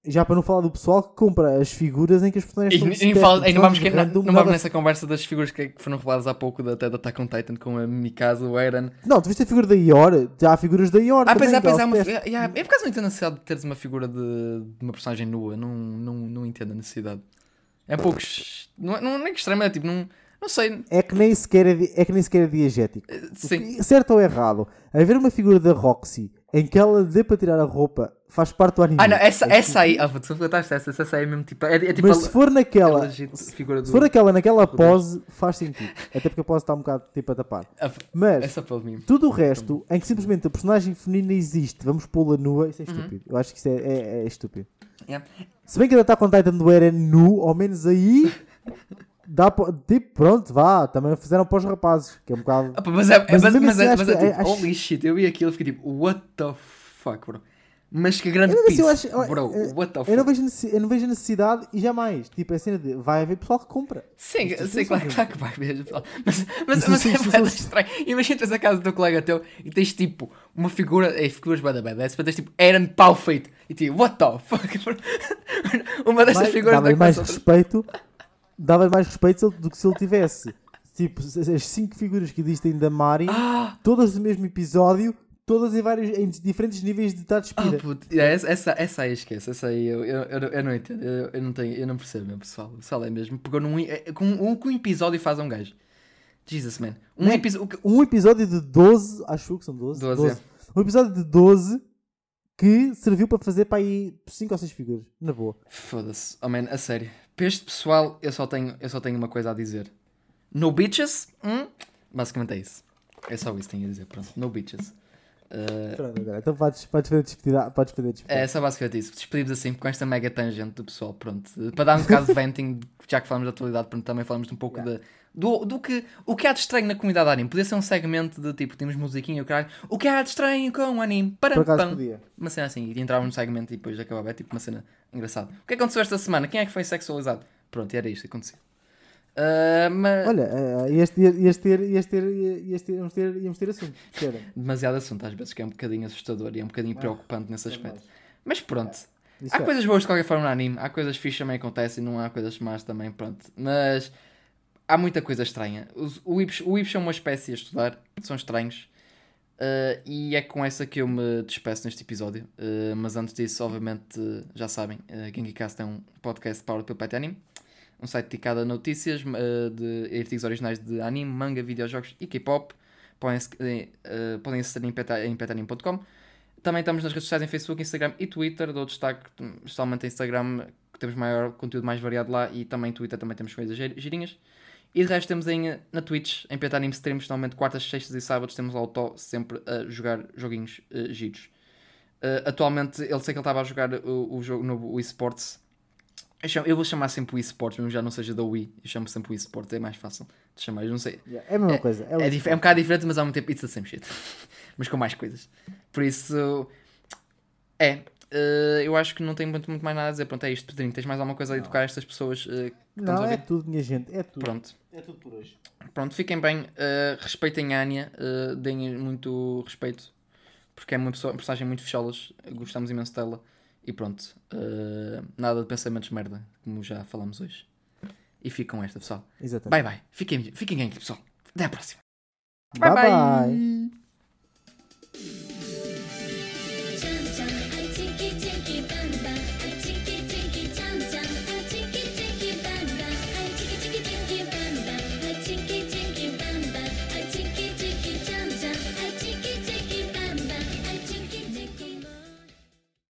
S1: já para não falar do pessoal que compra as figuras em que as personagens
S2: E,
S1: são
S2: e, fala- e não vamos, que- não, não
S1: nada-
S2: vamos nessa conversa das figuras que, que foram reveladas há pouco da, até da Attack on Titan com a Mikasa, o Eren.
S1: Não, tu viste a figura da Ior? Já há figuras da Ior.
S2: Ah,
S1: também,
S2: é, pois
S1: que
S2: é, uma, é, é, é por causa não entendo a necessidade de teres uma figura de, de uma personagem nua, não, não, não entendo a necessidade. É um pouco. Não, é- não, não é que extremo, é tipo, não, não sei.
S1: É que nem sequer é, é que nem sequer é diegético.
S2: Sim.
S1: Certo ou errado, haver uma figura da Roxy em que ela dê para tirar a roupa faz parte do anime.
S2: Ah, não, essa,
S1: É
S2: essa aí. Ah, tu contaste essa, essa aí é mesmo tipo. É, é tipo
S1: Mas
S2: a-
S1: se for naquela,
S2: figura do.
S1: se for naquela, naquela pose, faz sentido. Até porque a pose está um bocado tipo a tapar.
S2: a-
S1: Mas
S2: essa pelo mim.
S1: tudo o resto, em que simplesmente a personagem feminina existe, vamos pô-la nua, isso é
S2: Uhum.
S1: estúpido. Eu acho que isso é, é- é estúpido.
S2: Yeah.
S1: Se bem que ainda está com Titan do Eren nu, ao menos aí. Dá tipo, pronto, vá. Também fizeram para os rapazes, que é um bocado.
S2: Ah, mas é,
S1: Mas
S2: mas, mas,
S1: assim
S2: é,
S1: acho
S2: mas é
S1: que-
S2: tipo,
S1: acho-
S2: holy shit, eu vi aquilo e fiquei tipo, what the fuck, bro. Mas que grande
S1: Eu sei,
S2: piece,
S1: eu acho-
S2: bro,
S1: eu-
S2: what the
S1: Eu
S2: fuck.
S1: não, vejo eu não vejo necessidade e jamais. Tipo, é a cena de. Vai haver pessoal que compra.
S2: Sim,
S1: Isto é
S2: sim, claro, claro que vai mesmo. pessoal. Mas, mas, mas é estranho. Imagina tens a casa do teu colega teu e tens tipo uma figura, é figuras bada badass, mas tens tipo Aaron feito e tipo, what the fuck? uma destas
S1: Mais-
S2: figuras da
S1: mais respeito. Dava-lhe mais respeito do que se ele tivesse. Tipo, as 5 figuras que existem da Mari,
S2: Ah,
S1: todas do mesmo episódio, todas em vários em diferentes níveis de despida.
S2: puto, yeah, essa, essa, essa aí esquece, essa aí eu, eu, eu, eu não entendo, eu, eu não tenho, eu não percebo mesmo, pessoal. O pessoal é mesmo, porque num, é, com, o que um episódio faz um gajo. Jesus, man. Um
S1: Man,
S2: episódio.
S1: um episódio de 12, acho que são 12.
S2: 12,
S1: 12. Um episódio de 12 que serviu para fazer para aí 5 ou 6 figuras. Na boa.
S2: Foda-se, oh man, a sério. Para este pessoal, eu só tenho, eu só tenho uma coisa a dizer. No bitches? Hum? Basicamente é isso. É só isso que tenho a dizer, pronto. No bitches. Uh,
S1: Pronto, agora. Então podes, podes fazer despedida. Podes fazer despedida.
S2: é só basicamente isso. Despedimos assim com esta mega tangente do pessoal, pronto. Para dar um bocado de venting, já que falamos da atualidade, pronto, também falamos um pouco
S1: Yeah.
S2: do, do que, o que há de estranho na comunidade de anime. Podia ser um segmento de tipo, temos musiquinha e o caralho. O que há de estranho com o anime? Para
S1: Por acaso podia.
S2: uma cena assim, e entrávamos no segmento e depois acabava, é tipo uma cena engraçada. O que aconteceu esta semana? Quem é que foi sexualizado? Pronto, era isto que aconteceu. Ah, mas
S1: Olha, ias ter, ias ter, ias ter, ias ter, íamos ter, íamos ter assunto.
S2: demasiado assunto às vezes que é um bocadinho assustador e é um bocadinho preocupante nesse aspecto. Mas pronto,
S1: Isso
S2: há
S1: é.
S2: coisas boas de qualquer forma no anime, há coisas fixas também acontecem, não há coisas más também, pronto. Mas há muita coisa estranha. Os, o Ips, o é uma espécie a estudar, são estranhos. ah, e é com essa que eu me despeço neste episódio. Ah, mas antes disso, obviamente, já sabem, uh, GenkiCast é um podcast powered pelo Pet Anime. Um site dedicado a notícias ah, de artigos originais de anime, manga, videojogos e K-pop. Podem, uh, acessar em, peta- em petanime.com. Também estamos nas redes sociais em Facebook, Instagram e Twitter. Dou destaque, especialmente em Instagram, que temos maior conteúdo mais variado lá. E também Twitter também temos coisas gir- girinhas. E de resto temos em, na Twitch, em Petanime Streams, normalmente quartas, sextas e sábados temos lá o Tó sempre a jogar joguinhos uh, giros. Uh, atualmente, ele sei que ele estava a jogar o, o jogo novo, o eSports. Eu, chamo- eu vou chamar sempre o eSports, mesmo já não seja da Wii. Eu chamo sempre o eSports, é mais fácil de chamar. Eu não sei,
S1: Yeah, É a mesma coisa. É, o
S2: é, dif- é um bocado diferente, mas ao mesmo tempo it's the same shit. mas com mais coisas. Por isso, é. eh, eu acho que não tenho muito, muito mais nada a dizer. Pronto, é isto, Pedrinho. Tens mais alguma coisa a educar estas pessoas que estamos
S1: Não, é tudo, minha gente. É tudo.
S2: Pronto.
S1: É tudo por hoje.
S2: Pronto, fiquem bem. eh, respeitem a Anya. deem muito respeito. Porque é uma pessoa- uma personagem muito fecholas. Gostamos imenso dela. E pronto, uh, nada de pensamentos de merda, como já falámos hoje. E fico com esta, pessoal.
S1: Exatamente.
S2: Bye bye. Fiquem, fiquem aqui, pessoal. Até à próxima. bye. bye.
S1: bye. bye.